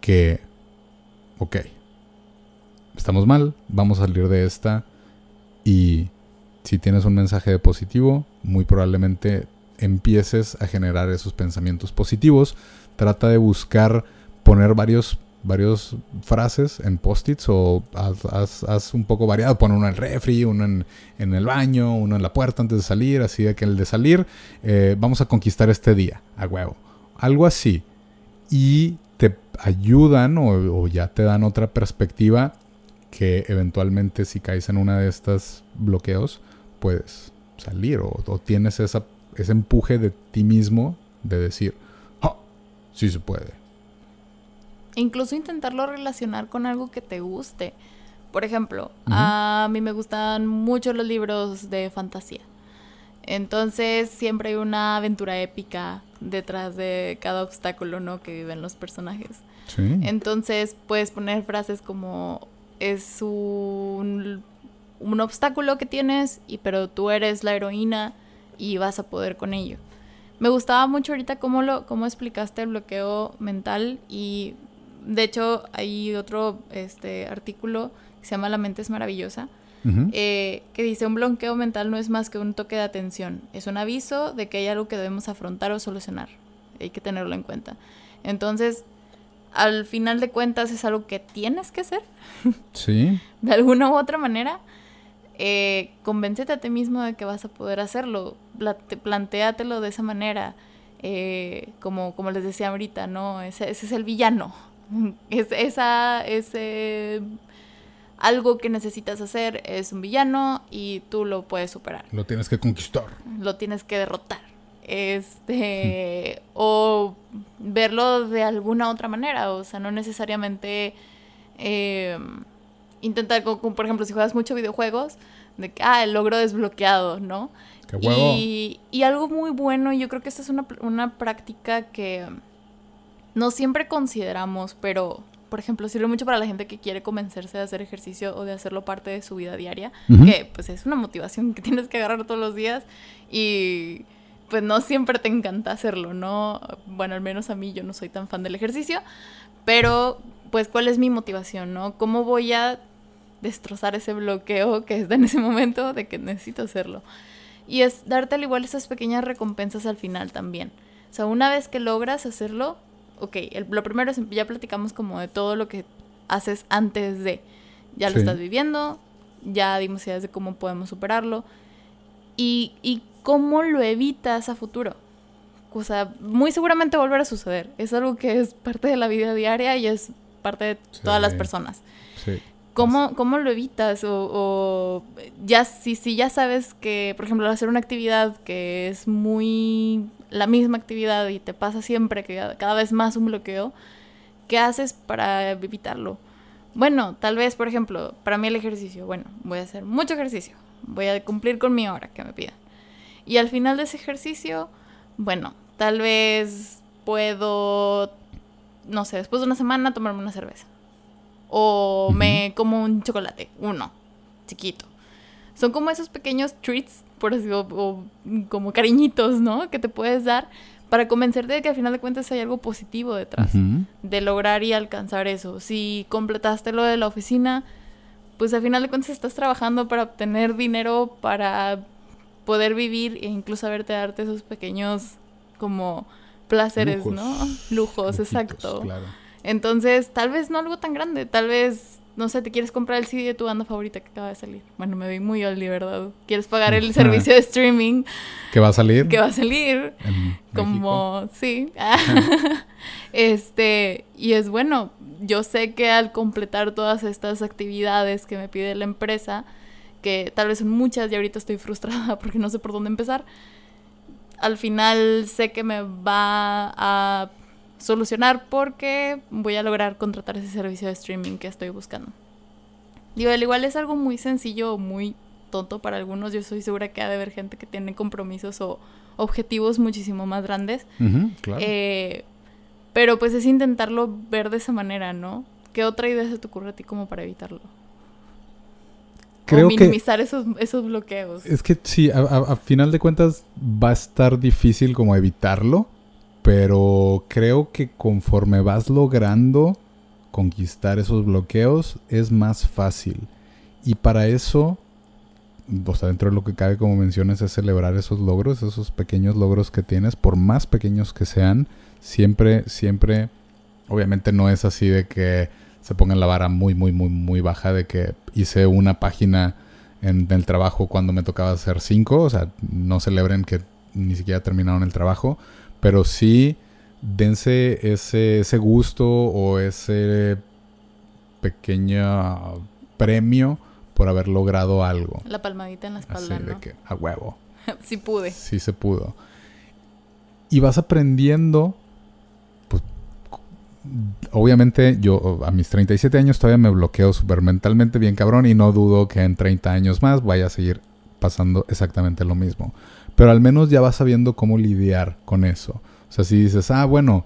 Speaker 1: que, ok, estamos mal, vamos a salir de esta y si tienes un mensaje de positivo, muy probablemente empieces a generar esos pensamientos positivos. Trata de buscar poner varios varios frases en post-its o haz, un poco variado. Pon uno en el refri, uno en, el baño, uno en la puerta antes de salir, así de que el de salir, eh, vamos a conquistar este día, a huevo. Algo así. Y ayudan o, ya te dan otra perspectiva que eventualmente si caes en una de estas bloqueos, puedes salir o, tienes esa, ese empuje de ti mismo de decir, oh, sí se puede.
Speaker 2: Incluso intentarlo relacionar con algo que te guste. Por ejemplo, a mí me gustan mucho los libros de fantasía. Entonces siempre hay una aventura épica detrás de cada obstáculo, ¿no? Que viven los personajes. Entonces puedes poner frases como es un, un obstáculo que tienes, y, pero tú eres la heroína y vas a poder con ello. Me gustaba mucho ahorita cómo, lo, cómo explicaste el bloqueo mental y de hecho hay otro este, artículo que se llama La mente es maravillosa, eh, que dice un bloqueo mental no es más que un toque de atención, es un aviso de que hay algo que debemos afrontar o solucionar, hay que tenerlo en cuenta. Entonces, al final de cuentas es algo que tienes que hacer. Sí. de alguna u otra manera. Eh, convéncete a ti mismo de que vas a poder hacerlo. plantéatelo de esa manera. Eh, como, como les decía ahorita, ¿no? Ese, ese es el villano. Es, esa, ese algo que necesitas hacer es un villano y tú lo puedes superar.
Speaker 1: Lo tienes que conquistar.
Speaker 2: Lo tienes que derrotar. Este, o verlo de alguna otra manera, o sea, no necesariamente eh, intentar, por ejemplo, si juegas mucho videojuegos, de que, ah, el logro desbloqueado, ¿no? ¡Qué Y, y, algo muy bueno, yo creo que esta es una, una práctica que no siempre consideramos, pero por ejemplo, sirve mucho para la gente que quiere convencerse de hacer ejercicio o de hacerlo parte de su vida diaria, que pues es una motivación que tienes que agarrar todos los días y pues no siempre te encanta hacerlo, ¿no? Bueno, al menos a mí yo no soy tan fan del ejercicio, pero pues cuál es mi motivación, ¿no? ¿Cómo voy a destrozar ese bloqueo que está en ese momento de que necesito hacerlo? Y es darte al igual esas pequeñas recompensas al final también. O sea, una vez que logras hacerlo, ok, lo primero es, ya platicamos como de todo lo que haces antes de, ya lo estás viviendo, ya dimos ideas de cómo podemos superarlo y, y cómo lo evitas a futuro. O sea, muy seguramente volver a suceder. Es algo que es parte de la vida diaria y es parte de todas las personas. Sí. ¿Cómo, ¿Cómo, lo evitas? O, ya si, si ya sabes que, por ejemplo, hacer una actividad que es muy la misma actividad y te pasa siempre que cada vez más un bloqueo, ¿qué haces para evitarlo? Bueno, tal vez, por ejemplo, para mí el ejercicio, bueno, voy a hacer mucho ejercicio, voy a cumplir con mi hora que me pidan. Y al final de ese ejercicio, bueno, tal vez puedo, no sé, después de una semana tomarme una cerveza. O me como un chocolate, uno, chiquito. Son como esos pequeños treats por así, o, como cariñitos, ¿no? Que te puedes dar para convencerte de que al final de cuentas hay algo positivo detrás de lograr y alcanzar eso. Si completaste lo de la oficina, pues al final de cuentas estás trabajando para obtener dinero, para poder vivir e incluso haberte darte esos pequeños como placeres, ¿no? Lujos, exacto. Entonces, tal vez no algo tan grande, tal vez, no sé, te quieres comprar el CD de tu banda favorita que acaba de salir. Bueno, me vi muy oldie, ¿verdad? Quieres pagar el servicio de streaming.
Speaker 1: ¿Que va a salir?
Speaker 2: Que va a salir. como, sí. este, y es bueno, yo sé que al completar todas estas actividades que me pide la empresa, que tal vez son muchas y ahorita estoy frustrada porque no sé por dónde empezar, al final sé que me va a solucionar porque voy a lograr contratar ese servicio de streaming que estoy buscando. Digo, al igual es algo muy sencillo o muy tonto para algunos. Yo soy segura que ha de haber gente que tiene compromisos o objetivos muchísimo más grandes. Eh, pero pues es intentarlo ver de esa manera, ¿no? ¿Qué otra idea se te ocurre a ti como para evitarlo?
Speaker 1: Creo
Speaker 2: minimizar esos, esos bloqueos.
Speaker 1: Es que sí, a, final de cuentas va a estar difícil como evitarlo, pero creo que conforme vas logrando conquistar esos bloqueos es más fácil. Y para eso, o dentro de lo que cabe, como mencionas, es celebrar esos logros, esos pequeños logros que tienes, por más pequeños que sean, siempre, siempre, obviamente no es así de que se pongan la vara muy, muy, muy, muy baja de que hice una página en el trabajo cuando me tocaba hacer cinco. O sea, no celebren que ni siquiera terminaron el trabajo. Pero sí dense ese, ese gusto o ese pequeño premio por haber logrado algo.
Speaker 2: La palmadita en la espalda.
Speaker 1: Así de que, a huevo.
Speaker 2: sí pude.
Speaker 1: Sí se pudo. Y vas aprendiendo obviamente yo a mis 37 años todavía me bloqueo súper mentalmente bien cabrón y no dudo que en 30 años más vaya a seguir pasando exactamente lo mismo. Pero al menos ya vas sabiendo cómo lidiar con eso. O sea, si dices, ah, bueno,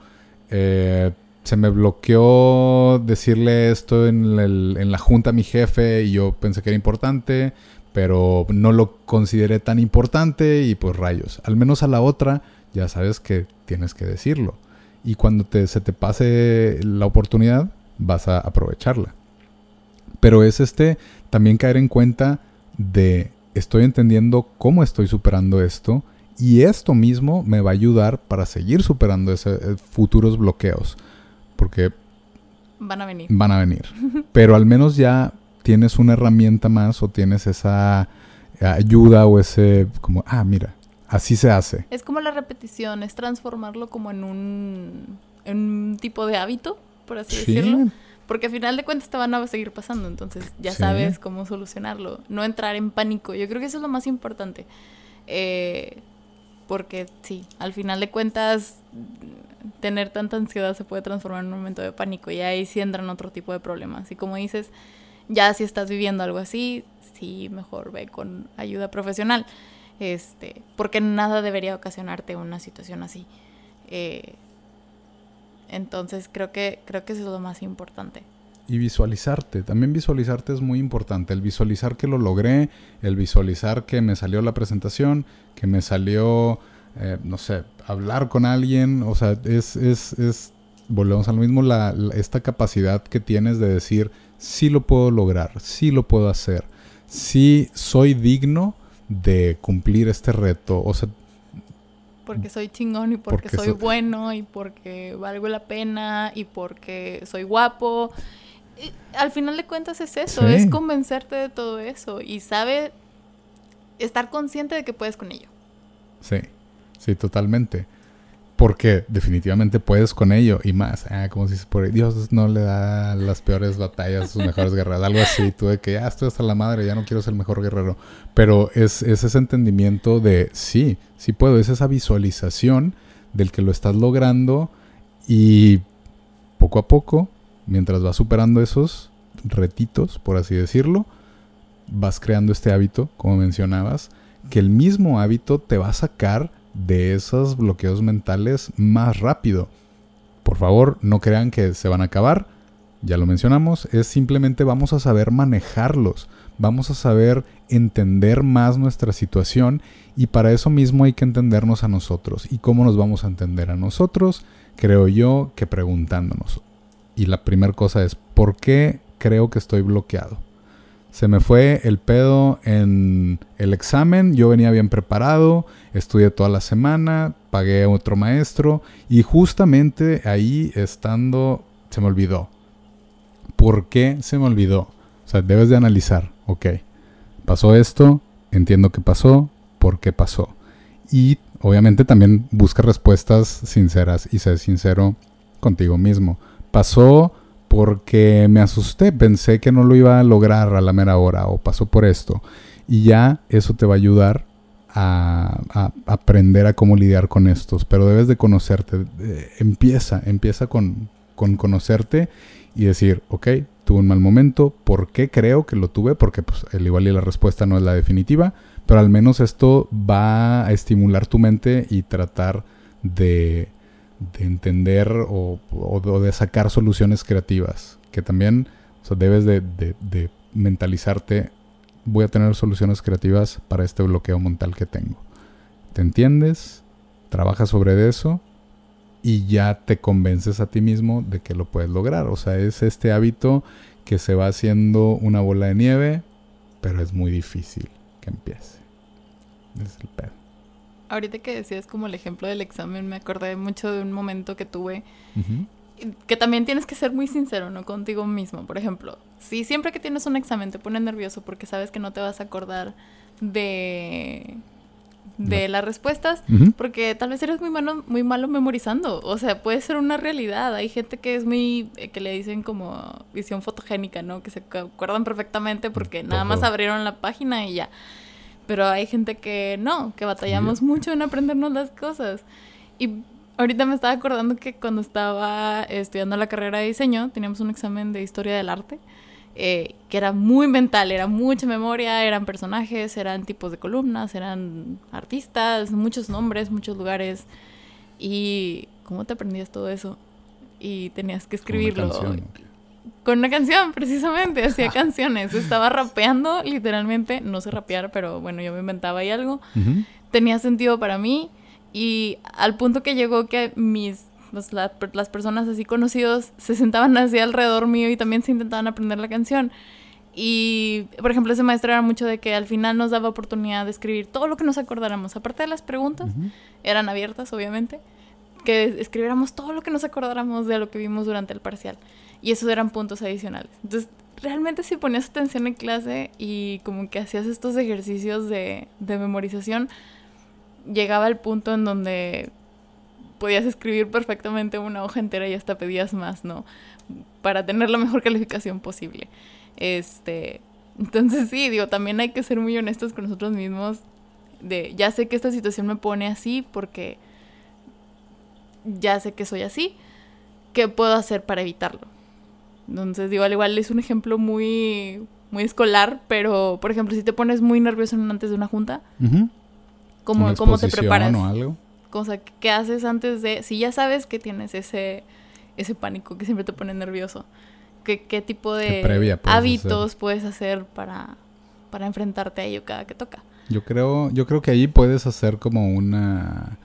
Speaker 1: eh, se me bloqueó decirle esto en, la junta a mi jefe y yo pensé que era importante, pero no lo consideré tan importante y pues rayos. Al menos a la otra ya sabes que tienes que decirlo y cuando te, se te pase la oportunidad vas a aprovecharla. Pero es este también caer en cuenta de estoy entendiendo cómo estoy superando esto y esto mismo me va a ayudar para seguir superando esos eh, futuros bloqueos. Porque
Speaker 2: van a venir.
Speaker 1: Van a venir. Pero al menos ya tienes una herramienta más o tienes esa ayuda o ese como, ah, mira, Así se hace.
Speaker 2: Es como la repetición, es transformarlo como en un, en un tipo de hábito, por así decirlo. Porque al final de cuentas te van a seguir pasando, entonces ya sabes cómo solucionarlo. No entrar en pánico. Yo creo que eso es lo más importante. Eh, porque sí, al final de cuentas, tener tanta ansiedad se puede transformar en un momento de pánico y ahí sí entran otro tipo de problemas. Y como dices, ya si estás viviendo algo así, sí, mejor ve con ayuda profesional este, porque nada debería ocasionarte una situación así. Eh, entonces creo que, creo que eso es lo más importante.
Speaker 1: Y visualizarte, también visualizarte es muy importante. El visualizar que lo logré, el visualizar que me salió la presentación, que me salió, eh, no sé, hablar con alguien. O sea, es, es, es volvemos al mismo, la, esta capacidad que tienes de decir, sí lo puedo lograr, sí lo puedo hacer, sí soy digno de cumplir este reto? O sea,
Speaker 2: porque soy chingón y porque, soy bueno y porque valgo la pena y porque soy guapo. al final de cuentas es eso, es convencerte de todo eso y sabe estar consciente de que puedes con ello.
Speaker 1: Sí, sí, totalmente. Porque definitivamente puedes con ello y más. Ah, como si por Dios no le da las peores batallas sus mejores guerreros. Algo así. Tú de que ya estoy hasta la madre, ya no quiero ser el mejor guerrero. Pero es, ese entendimiento de sí, sí puedo. Es esa visualización del que lo estás logrando y poco a poco, mientras vas superando esos retitos, por así decirlo, vas creando este hábito, como mencionabas, que el mismo hábito te va a sacar de esos bloqueos mentales más rápido. Por favor, no crean que se van a acabar. Ya lo mencionamos, es simplemente vamos a saber manejarlos, vamos a saber entender más nuestra situación y para eso mismo hay que entendernos a nosotros. ¿Y cómo nos vamos a entender a nosotros? Creo yo que preguntándonos. Y la primera cosa es, ¿por qué creo que estoy bloqueado? Se me fue el pedo en el examen, yo venía bien preparado, estudié toda la semana, pagué a otro maestro y justamente ahí estando se me olvidó. ¿Por qué se me olvidó? O sea, debes de analizar, ok, pasó esto, entiendo qué pasó, por qué pasó. Y obviamente también busca respuestas sinceras y sé sincero contigo mismo. Pasó porque me asusté, pensé que no lo iba a lograr a la mera hora o pasó por esto. Y ya eso te va a ayudar a, aprender a cómo lidiar con estos, pero debes de conocerte. empieza, empieza con, con, conocerte y decir, ok, tuve un mal momento, ¿por qué creo que lo tuve? Porque pues, el igual y la respuesta no es la definitiva, pero al menos esto va a estimular tu mente y tratar de, de entender o, de sacar soluciones creativas, que también debes de, de, mentalizarte, voy a tener soluciones creativas para este bloqueo mental que tengo. ¿Te entiendes? Trabaja sobre eso y ya te convences a ti mismo de que lo puedes lograr. O sea, es este hábito que se va haciendo una bola de nieve, pero es muy difícil que empiece. Es el pedo
Speaker 2: ahorita que decías como el ejemplo del examen, me acordé mucho de un momento que tuve. Que también tienes que ser muy sincero, ¿no? Contigo mismo. Por ejemplo, si siempre que tienes un examen te pones nervioso porque sabes que no te vas a acordar de de las respuestas, porque tal vez eres muy malo, muy malo memorizando, o sea, puede ser una realidad. Hay gente que es muy, eh, que le dicen como visión fotogénica, ¿no? Que se acuerdan perfectamente porque nada más abrieron la página y ya. Pero hay gente que no, que batallamos mucho en aprendernos las cosas. Y ahorita me estaba acordando que cuando estaba estudiando la carrera de diseño, teníamos un examen de historia del arte, eh, que era muy mental, era mucha memoria, eran personajes, eran tipos de columnas, eran artistas, muchos nombres, muchos lugares. Y ¿cómo te aprendías todo eso? Y tenías que escribirlo con una canción, precisamente, hacía canciones. Estaba rapeando, literalmente, no sé rapear, pero bueno, yo me inventaba ahí algo. Tenía sentido para mí y al punto que llegó que mis, pues, las personas así conocidos se sentaban así alrededor mío y también se intentaban aprender la canción. Y, por ejemplo, ese maestro era mucho de que al final nos daba oportunidad de escribir todo lo que nos acordáramos. Aparte de las preguntas, eran abiertas, obviamente, que escribiéramos todo lo que nos acordáramos de lo que vimos durante el parcial. Y esos eran puntos adicionales. Entonces, realmente si ponías atención en clase y como que hacías estos ejercicios de, de memorización, llegaba el punto en donde podías escribir perfectamente una hoja entera y hasta pedías más, ¿no? Para tener la mejor calificación posible. Este, entonces sí, digo, también hay que ser muy honestos con nosotros mismos de ya sé que esta situación me pone así porque ya sé que soy así, ¿qué puedo hacer para evitarlo? Entonces, digo, al igual es un ejemplo muy, muy escolar, pero, por ejemplo, si te pones muy nervioso antes de una junta, ¿cómo, te preparas? O algo? Cosa, ¿qué haces antes de...? Si ya sabes que tienes ese, ese pánico que siempre te pone nervioso, ¿qué, qué tipo de hábitos puedes hacer para, para enfrentarte a ello cada que toca?
Speaker 1: Yo creo, yo creo que ahí puedes hacer como una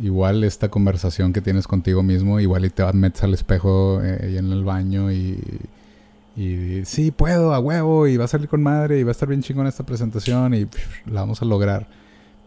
Speaker 1: igual esta conversación que tienes contigo mismo, igual y te metes al espejo eh, en el baño y, y sí, puedo, a huevo, y va a salir con madre, y va a estar bien chingón esta presentación, y la vamos a lograr.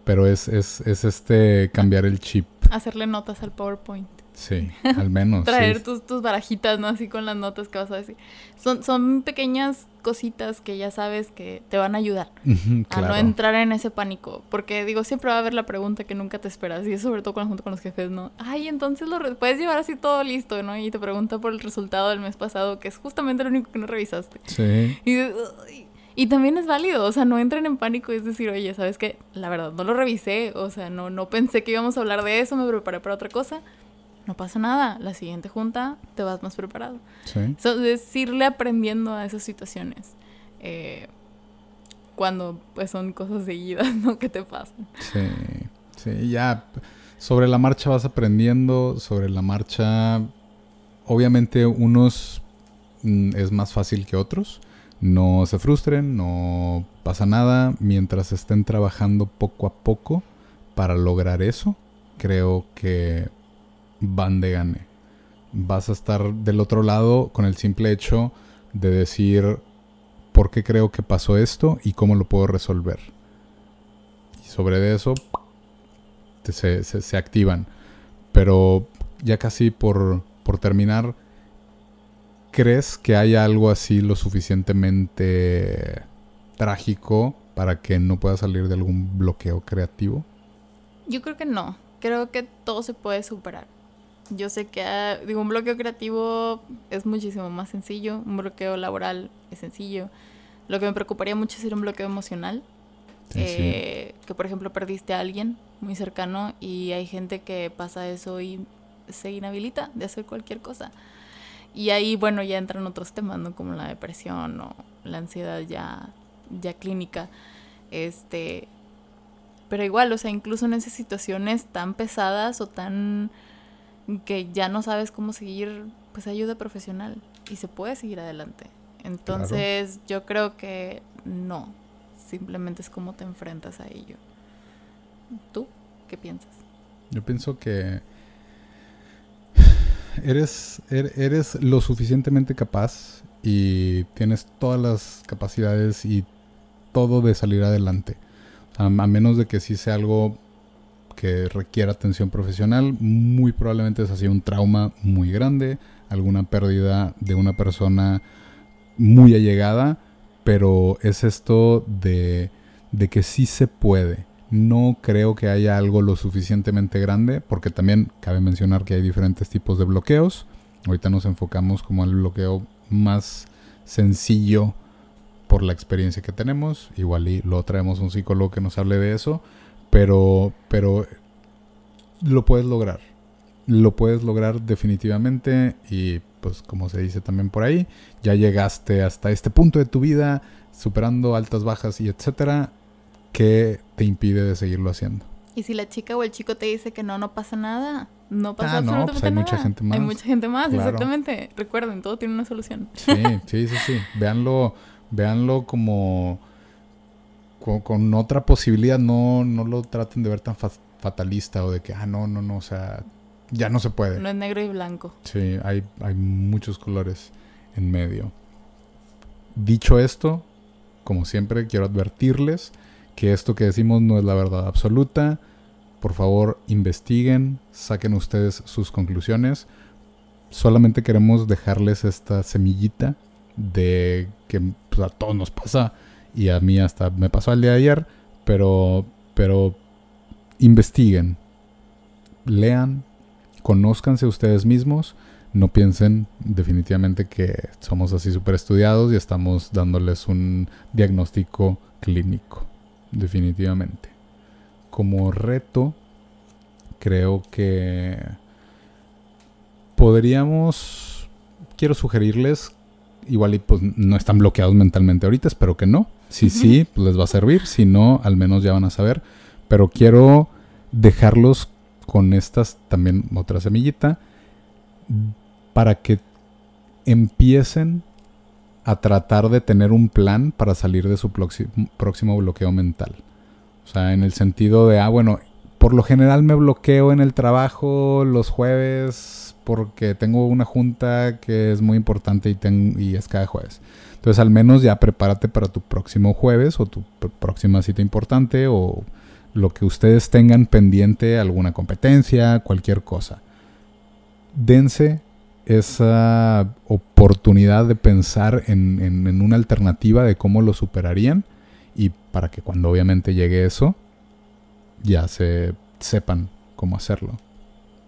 Speaker 1: Pero es, es, es este cambiar el chip.
Speaker 2: Hacerle notas al PowerPoint.
Speaker 1: Sí, al menos.
Speaker 2: Traer Tus, tus barajitas, ¿no? Así con las notas que vas a decir. Son, son pequeñas cositas que ya sabes que te van a ayudar a no entrar en ese pánico. Porque digo, siempre va a haber la pregunta que nunca te esperas. Y es sobre todo junto con los jefes, ¿no? Ay, entonces lo puedes llevar así todo listo, ¿no? Y te pregunta por el resultado del mes pasado, que es justamente lo único que no revisaste.
Speaker 1: Sí.
Speaker 2: Y, y también es válido, o sea, no entren en pánico y es decir, oye, ¿sabes qué? La verdad, no lo revisé, o sea, no, no pensé que íbamos a hablar de eso, me preparé para otra cosa no pasa nada, la siguiente junta te vas más preparado. Sí. es irle aprendiendo a esas situaciones. Eh, cuando pues son cosas seguidas, ¿no? Que te pasan.
Speaker 1: Sí, sí, ya sobre la marcha vas aprendiendo, sobre la marcha, obviamente unos mm, es más fácil que otros. No se frustren, no pasa nada mientras estén trabajando poco a poco para lograr eso. Creo que van de gane. Vas a estar del otro lado con el simple hecho de decir, por qué creo que pasó esto y cómo lo puedo resolver. Y sobre eso se, se, activan. Pero ya casi por, por terminar, ¿crees que hay algo así lo suficientemente trágico para que no pueda salir de algún bloqueo creativo?
Speaker 2: Yo creo que no. Creo que todo se puede superar. Yo sé que ah, digo, un bloqueo creativo es muchísimo más sencillo, un bloqueo laboral es sencillo. Lo que me preocuparía mucho sería un bloqueo emocional. Eh, que por ejemplo perdiste a alguien muy cercano y hay gente que pasa eso y se inhabilita de hacer cualquier cosa. Y ahí, bueno, ya entran otros temas, ¿no? Como la depresión o la ansiedad ya, ya clínica. Este, pero igual, o sea, incluso en esas situaciones tan pesadas o tan que ya no sabes cómo seguir, pues ayuda profesional y se puede seguir adelante. Entonces, yo creo que no, simplemente es cómo te enfrentas a ello. ¿Tú qué piensas?
Speaker 1: Yo pienso que eres, er, eres lo suficientemente capaz y tienes todas las capacidades y todo de salir adelante. A, menos de que sí sea algo que requiera atención profesional, muy probablemente es así un trauma muy grande, alguna pérdida de una persona muy allegada, pero es esto de, de que sí se puede. No creo que haya algo lo suficientemente grande, porque también cabe mencionar que hay diferentes tipos de bloqueos. Ahorita nos enfocamos como al bloqueo más sencillo por la experiencia que tenemos. Igual y lo traemos un psicólogo que nos hable de eso. Pero, pero lo puedes lograr. Lo puedes lograr definitivamente y pues como se dice también por ahí, ya llegaste hasta este punto de tu vida, superando altas, bajas y etcétera, ¿qué te impide de seguirlo haciendo?
Speaker 2: Y si la chica o el chico te dice que no, no pasa nada, no pasa
Speaker 1: ah, no, pues hay mucha gente más.
Speaker 2: Hay mucha gente más, exactamente. Recuerden, todo tiene una solución.
Speaker 1: Sí, sí, sí, sí. Véanlo, véanlo como con, otra posibilidad, no, no lo traten de ver tan fatalista o de que, ah, no, no, no, o sea, ya no se puede.
Speaker 2: No es negro y blanco.
Speaker 1: Sí, hay, hay muchos colores en medio. Dicho esto, como siempre, quiero advertirles que esto que decimos no es la verdad absoluta. Por favor, investiguen, saquen ustedes sus conclusiones. Solamente queremos dejarles esta semillita de que pues, a todos nos pasa y a mí hasta me pasó el día de ayer, pero, pero investiguen, lean, conózcanse ustedes mismos, no piensen definitivamente que somos así súper estudiados y estamos dándoles un diagnóstico clínico, definitivamente. Como reto, creo que podríamos, quiero sugerirles, igual y pues no están bloqueados mentalmente ahorita, espero que no. Si sí, pues les va a servir, si no, al menos ya van a saber. Pero quiero dejarlos con estas también otra semillita para que empiecen a tratar de tener un plan para salir de su próximo bloqueo mental. O sea, en el sentido de, ah, bueno, por lo general me bloqueo en el trabajo los jueves porque tengo una junta que es muy importante y, y es cada jueves. Entonces al menos ya prepárate para tu próximo jueves o tu próxima cita importante o lo que ustedes tengan pendiente, alguna competencia, cualquier cosa. Dense esa oportunidad de pensar en, una alternativa de cómo lo superarían y para que cuando obviamente llegue eso, ya se sepan cómo hacerlo.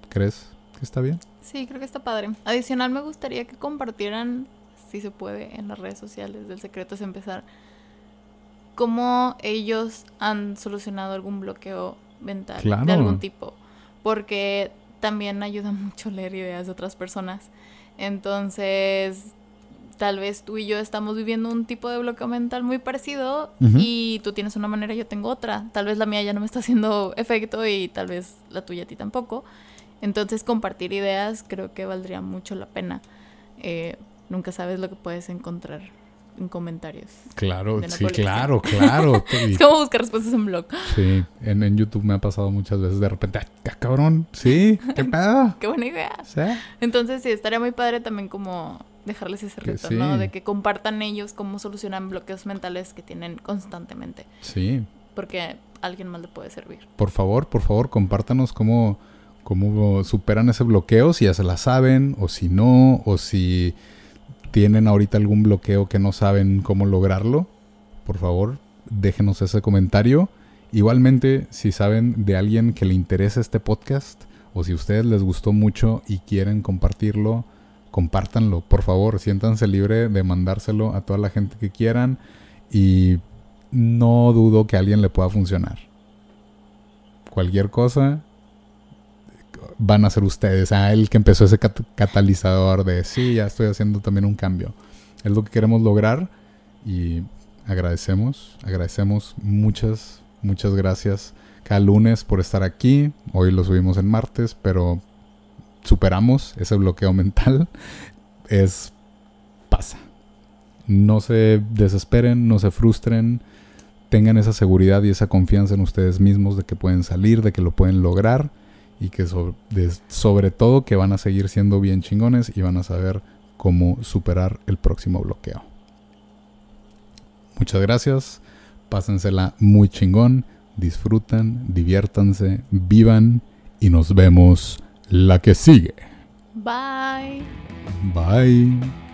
Speaker 1: ¿Crees que está bien?
Speaker 2: Sí, creo que está padre. Adicional, me gustaría que compartieran, se puede, en las redes sociales del Secreto es Empezar, cómo ellos han solucionado algún bloqueo mental de algún tipo. Porque también ayuda mucho leer ideas de otras personas. Entonces, tal vez tú y yo estamos viviendo un tipo de bloqueo mental muy parecido y tú tienes una manera yo tengo otra. Tal vez la mía ya no me está haciendo efecto y tal vez la tuya a ti tampoco. Entonces, compartir ideas creo que valdría mucho la pena. Eh, nunca sabes lo que puedes encontrar en comentarios.
Speaker 1: Claro, sí, claro, claro.
Speaker 2: es como buscar respuestas en blog.
Speaker 1: Sí, en, YouTube me ha pasado muchas veces de repente, ¡ah, cabrón! Sí, qué pedo.
Speaker 2: qué buena idea. Entonces, sí, estaría muy padre también como dejarles ese reto,
Speaker 1: sí.
Speaker 2: ¿no? De que compartan ellos cómo solucionan bloqueos mentales que tienen constantemente.
Speaker 1: Sí.
Speaker 2: Porque a alguien más le puede servir.
Speaker 1: Por favor, por favor, compártanos cómo, cómo superan ese bloqueo, si ya se la saben, o si no, o si tienen ahorita algún bloqueo que no saben cómo lograrlo. Por favor, déjenos ese comentario. Igualmente, si saben de alguien que le interesa este podcast, o si a ustedes les gustó mucho y quieren compartirlo, compártanlo, por favor, siéntanse libre de mandárselo a toda la gente que quieran y no dudo que a alguien le pueda funcionar. Cualquier cosa van a ser ustedes, ah, el que empezó ese cat- catalizador de sí, ya estoy haciendo también un cambio. Es lo que queremos lograr y agradecemos, agradecemos muchas, muchas gracias cada lunes por estar aquí. Hoy lo subimos en martes, pero superamos ese bloqueo mental. Es pasa. No se desesperen, no se frustren. Tengan esa seguridad y esa confianza en ustedes mismos de que pueden salir, de que lo pueden lograr y que sobre, de- sobre todo que van a seguir siendo bien chingones y van a saber cómo superar el próximo bloqueo. Muchas gracias. Pásensela muy chingón. Disfrutan, diviértanse, vivan y nos vemos la que sigue.
Speaker 2: Bye.
Speaker 1: Bye.